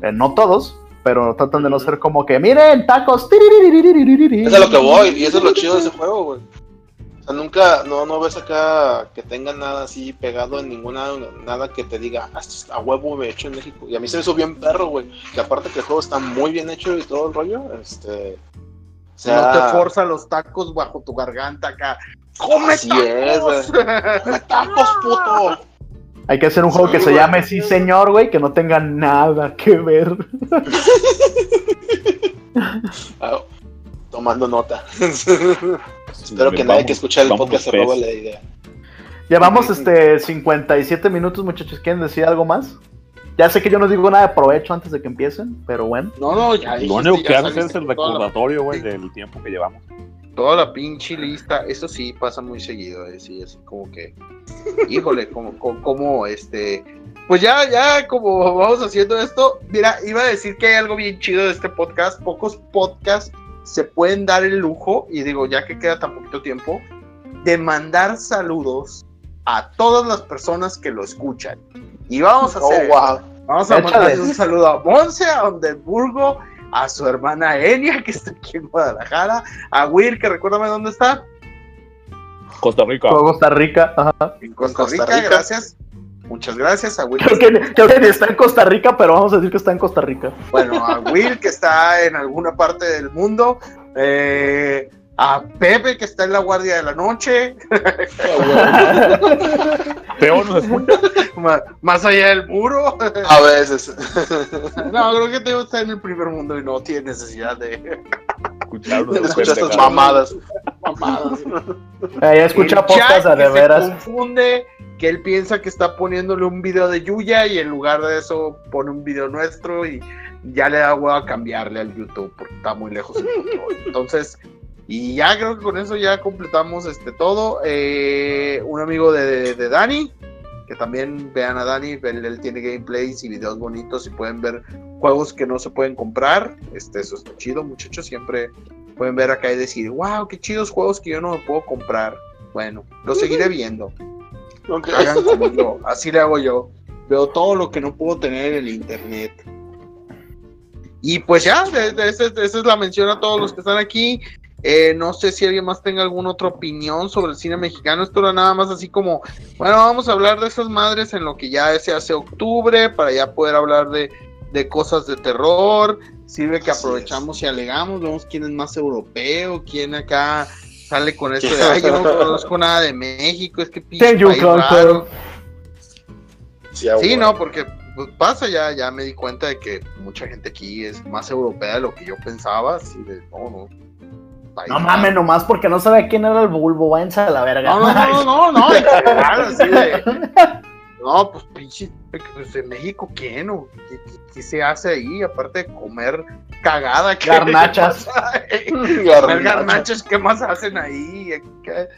Speaker 4: eh, no todos, pero tratan de no ser como que, miren, tacos.
Speaker 2: Eso es a lo que voy, y eso es lo chido de ese juego, güey. O sea, nunca, no, no ves acá que tenga nada así pegado en ninguna, nada que te diga, ah, esto es a huevo hecho en México. Y a mí se me hizo bien perro, güey. Que aparte que el juego está muy bien hecho y todo el rollo, este... O sea,
Speaker 1: no te forza los tacos bajo tu garganta acá. ¡Come
Speaker 2: Así es,
Speaker 1: tacos!
Speaker 2: ¡Come tacos, puto!
Speaker 4: Hay que hacer un juego que se llame Sí Señor, güey, que no tenga nada que ver.
Speaker 2: Ah, tomando nota. Espero que nadie que escuche el podcast se robe la idea.
Speaker 4: Llevamos este 57 minutos, muchachos. ¿Quieren decir algo más? Ya sé que yo no digo nada de provecho antes de que empiecen, pero bueno.
Speaker 1: No, no, ya
Speaker 3: Lo único que haces es el
Speaker 1: con toda la-
Speaker 3: recordatorio, güey, del tiempo que llevamos.
Speaker 1: toda la pinche lista, eso sí pasa muy seguido, eh, sí, así como que, híjole, como, como, como, este, pues ya, ya, como vamos haciendo esto, mira, iba a decir que hay algo bien chido de este podcast, pocos podcasts se pueden dar el lujo, y digo, ya que queda tan poquito tiempo, de mandar saludos a todas las personas que lo escuchan. Y vamos a
Speaker 2: Oh,
Speaker 1: hacer,
Speaker 2: wow.
Speaker 1: vamos a
Speaker 4: Échale.
Speaker 1: mandarle un saludo a Monse, a Ondenburgo, a su hermana Enia, que está aquí en Guadalajara, a Will, que recuérdame dónde está,
Speaker 3: Costa Rica.
Speaker 4: Costa Rica, ajá.
Speaker 1: en Costa,
Speaker 2: Costa
Speaker 1: Rica, gracias. Muchas gracias a Will.
Speaker 4: Creo que, creo que ni está en Costa Rica, pero vamos a decir que está en Costa Rica.
Speaker 1: Bueno, a Will, que está en alguna parte del mundo. eh, a Pepe, que está en la guardia de la noche.
Speaker 3: Escucha.
Speaker 1: ma- Más allá del muro.
Speaker 2: A veces.
Speaker 1: No, creo que Teo está en el primer mundo y no tiene necesidad de
Speaker 3: escuchar
Speaker 2: estas mamadas.
Speaker 1: mamadas.
Speaker 4: Eh, ya escucha podcast de
Speaker 1: que se
Speaker 4: veras.
Speaker 1: confunde, que él piensa que está poniéndole un video de Yuya y en lugar de eso pone un video nuestro y ya le da huevo a cambiarle al YouTube porque está muy lejos el control. Entonces, y ya creo que con eso ya completamos este todo. Eh, un amigo de, de Dani, que también vean a Dani, él, él tiene gameplays y videos bonitos y pueden ver juegos que no se pueden comprar. Este, eso está chido, muchachos. Siempre pueden ver acá y decir, wow, qué chidos juegos que yo no me puedo comprar. Bueno, lo seguiré viendo.
Speaker 2: Ok.
Speaker 1: Hagan como yo, así le hago yo. Veo todo lo que no puedo tener en el internet. Y pues ya, esa es la mención a todos los que están aquí. Eh, no sé si alguien más tenga alguna otra opinión sobre el cine mexicano. Esto era nada más así como, bueno, vamos a hablar de esas madres en lo que ya se hace octubre, para ya poder hablar de de cosas de terror, sirve que
Speaker 2: Así
Speaker 1: aprovechamos y alegamos, vemos quién es más europeo, quién acá sale con esto de, ay, yo no conozco nada de México, es que pinche
Speaker 4: Thank you,
Speaker 1: país
Speaker 4: Concord.
Speaker 1: raro".
Speaker 2: Sí,
Speaker 1: no, porque pues, pasa ya, ya me di cuenta de que mucha gente aquí es más europea de lo que yo pensaba, así de, no, no.
Speaker 4: No mames, nomás porque no sabe quién era el bulbo, váyanse a la verga.
Speaker 1: No, no, no, no, no, general, así de. No, pues pinche, pues en México, ¿quién? ¿O qué, qué- qué se hace ahí? Aparte de comer cagada, ¿qué
Speaker 4: Garnachas.
Speaker 1: Comer
Speaker 2: Garnacha.
Speaker 1: garnachas, ¿qué más hacen ahí? ¿Qué?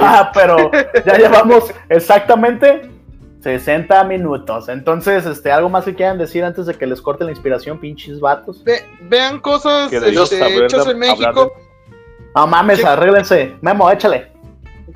Speaker 4: Ah, pero ya llevamos exactamente 60 minutos. Entonces, este, algo más que quieran decir antes de que les corte la inspiración, pinches vatos.
Speaker 1: Ve- vean cosas
Speaker 3: de
Speaker 1: este,
Speaker 3: de-
Speaker 1: hechas en México.
Speaker 4: No mames,
Speaker 1: Sí.
Speaker 4: arréglense. Memo, échale.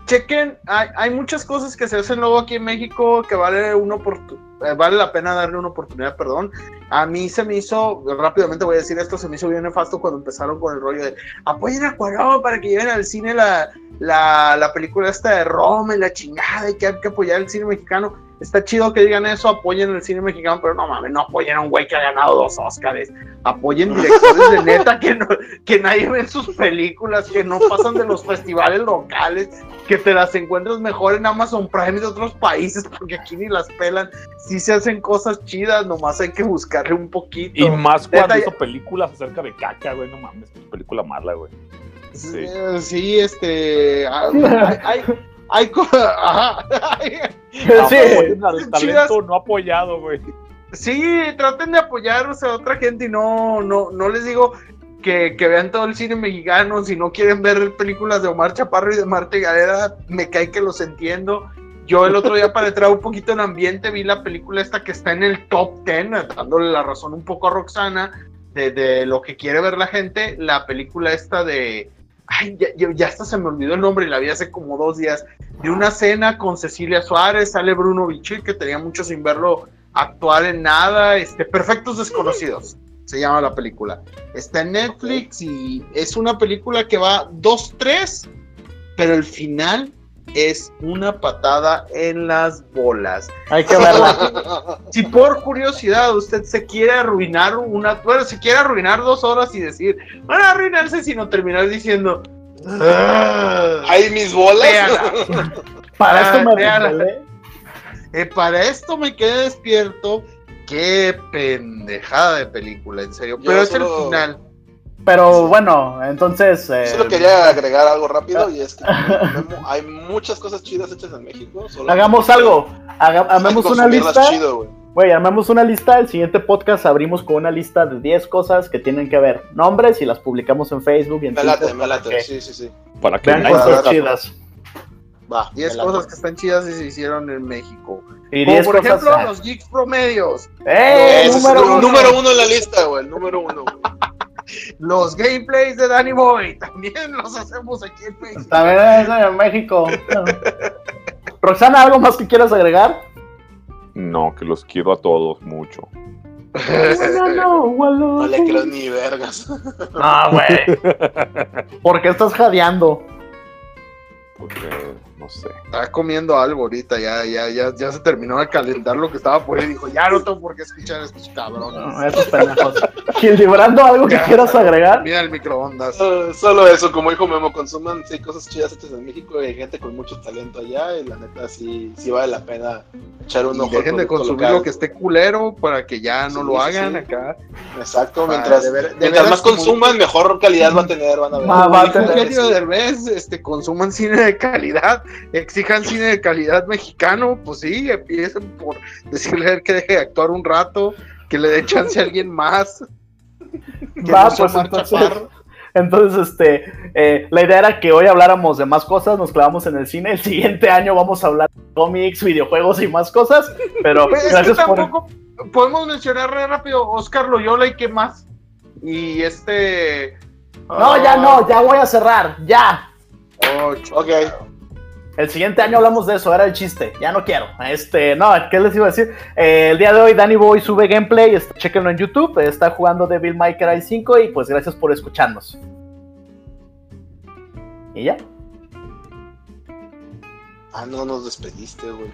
Speaker 1: chequen, hay, hay muchas cosas que se hacen luego aquí en México que vale una eh, vale la pena darle una oportunidad, perdón. A mí se me hizo, rápidamente voy a decir esto, se me hizo bien nefasto cuando empezaron con el rollo de apoyen a Cuarón para que lleven al cine la, la, la película esta de Roma y la chingada y que hay que apoyar el cine mexicano. Está chido que digan eso, apoyen el cine mexicano, pero no mames, no apoyen a un güey que ha ganado dos Oscars. Apoyen directores de neta que, no, que nadie ve en sus películas, que no pasan de los festivales locales, que te las encuentras mejor en Amazon Prime de otros países, porque aquí ni las pelan. Sí se hacen cosas chidas, nomás hay que buscarle un poquito.
Speaker 3: Y más cuando
Speaker 1: Neta,
Speaker 3: hizo películas acerca de caca, güey. No mames, película mala, güey. Sí.
Speaker 1: Sí, este. ah, Hay, hay, hay co- ajá, hay-
Speaker 4: Sí.
Speaker 3: Talento no apoyado, güey.
Speaker 1: Sí, traten de apoyar o sea, a otra gente y no, no, no les digo que, que vean todo el cine mexicano. Si no quieren ver películas de Omar Chaparro y de Marta Gareda, me cae que los entiendo. Yo el otro día para entrar un poquito en ambiente vi la película esta que está en el top 10, dándole la razón un poco a Roxana de, de lo que quiere ver la gente. La película esta de... Ay, ya, ya- hasta se me olvidó el nombre y la vi hace como dos días. De una cena con Cecilia Suárez, sale Bruno Bichir, que tenía mucho sin verlo actuar en nada. Este, Perfectos Desconocidos se llama la película. Está en Netflix y es una película que va 2-3, pero el final es una patada en las bolas.
Speaker 4: Hay que verla.
Speaker 1: Si por curiosidad usted se quiere arruinar una, bueno, se quiere arruinar dos horas y decir, van a arruinarse, sino terminar diciendo, "Ah".
Speaker 2: ¿Hay mis bolas?
Speaker 1: Véala.
Speaker 4: Para esto me desvelé.
Speaker 1: Eh, para esto me quedé despierto. Qué pendejada de película, en serio.
Speaker 2: Yo
Speaker 1: Pero es
Speaker 2: solo-
Speaker 1: el final.
Speaker 4: Pero bueno, entonces. eh,
Speaker 2: Solo quería agregar algo rápido y es que hay muchas cosas chidas hechas en México. solo-
Speaker 4: hagamos algo. Haga- armemos una lista.
Speaker 2: chido, güey.
Speaker 4: Armemos una lista. El siguiente podcast abrimos con una lista de 10 cosas que tienen que ver. Nombres y las publicamos en Facebook y en
Speaker 2: Me late,
Speaker 4: Twitter
Speaker 2: me
Speaker 4: para
Speaker 2: late.
Speaker 4: que
Speaker 2: Sí, sí, sí.
Speaker 3: Para que
Speaker 4: Vean cosas chidas.
Speaker 2: Va.
Speaker 1: 10
Speaker 2: me late.
Speaker 1: cosas que están chidas y se hicieron en México.
Speaker 4: Y
Speaker 1: Como
Speaker 4: 10
Speaker 1: por
Speaker 4: cosas.
Speaker 1: ejemplo, los geeks promedios,
Speaker 4: ¡Eh!
Speaker 2: Es
Speaker 4: número
Speaker 2: el
Speaker 4: uno.
Speaker 2: número uno en la lista, güey. El número uno. güey.
Speaker 1: Los gameplays de Danny Boy, también los hacemos aquí en México.
Speaker 4: También es en México. Roxana, ¿algo más que quieras agregar?
Speaker 3: No, que los quiero a todos mucho.
Speaker 2: No le creo ni vergas.
Speaker 4: No, güey. ¿Por qué estás jadeando?
Speaker 3: Porque, no sé.
Speaker 1: Estaba comiendo algo ahorita, ya, ya, ya, ya se terminó de calentar lo que estaba por ahí. Dijo, ya no tengo por qué escuchar a estos cabrones.
Speaker 4: No, esos pendejos. Gildebrando, ¿algo que quieras agregar?
Speaker 1: Mira el microondas.
Speaker 2: Uh, solo eso, como dijo Memo, consuman sí, cosas chidas hechas en México y hay gente con mucho talento allá y la neta sí, sí vale la pena echar un
Speaker 1: Y
Speaker 2: ojo.
Speaker 1: dejen de consumir
Speaker 2: local.
Speaker 1: lo que esté culero para que ya no
Speaker 2: Sí,
Speaker 1: lo hagan
Speaker 2: sí.
Speaker 1: acá.
Speaker 2: Exacto,
Speaker 1: Ah,
Speaker 2: mientras,
Speaker 1: de ver- de
Speaker 2: mientras
Speaker 1: veras,
Speaker 2: más
Speaker 1: como-
Speaker 2: consuman, mejor calidad va a tener, van a ver.
Speaker 4: Va- va a tener-
Speaker 1: este, consuman cine de calidad, exijan cine de calidad mexicano, pues sí, empiecen por decirle que deje de actuar un rato, que le dé chance a alguien más.
Speaker 4: Va,
Speaker 1: no
Speaker 4: pues entonces,
Speaker 1: Chaparro.
Speaker 4: entonces, este, eh, la idea era que hoy habláramos de más cosas, nos clavamos en el cine, el siguiente año vamos a hablar de cómics, videojuegos y más cosas, pero
Speaker 1: Pues, es que
Speaker 4: gracias por...
Speaker 1: tampoco podemos mencionar rápido Oscar Loyola y qué más. Y este.
Speaker 4: No, ya no, ya voy a cerrar, ya.
Speaker 1: Ocho.
Speaker 2: Ok,
Speaker 4: El siguiente año hablamos de eso, era el chiste, ya no quiero. Este, no, ¿qué les iba a decir? Eh, el día de hoy Danny Boy sube gameplay, este, chequenlo en YouTube, está jugando Devil May Cry 5 y pues gracias por escucharnos. ¿Y ya?
Speaker 2: ah, no nos despediste, güey.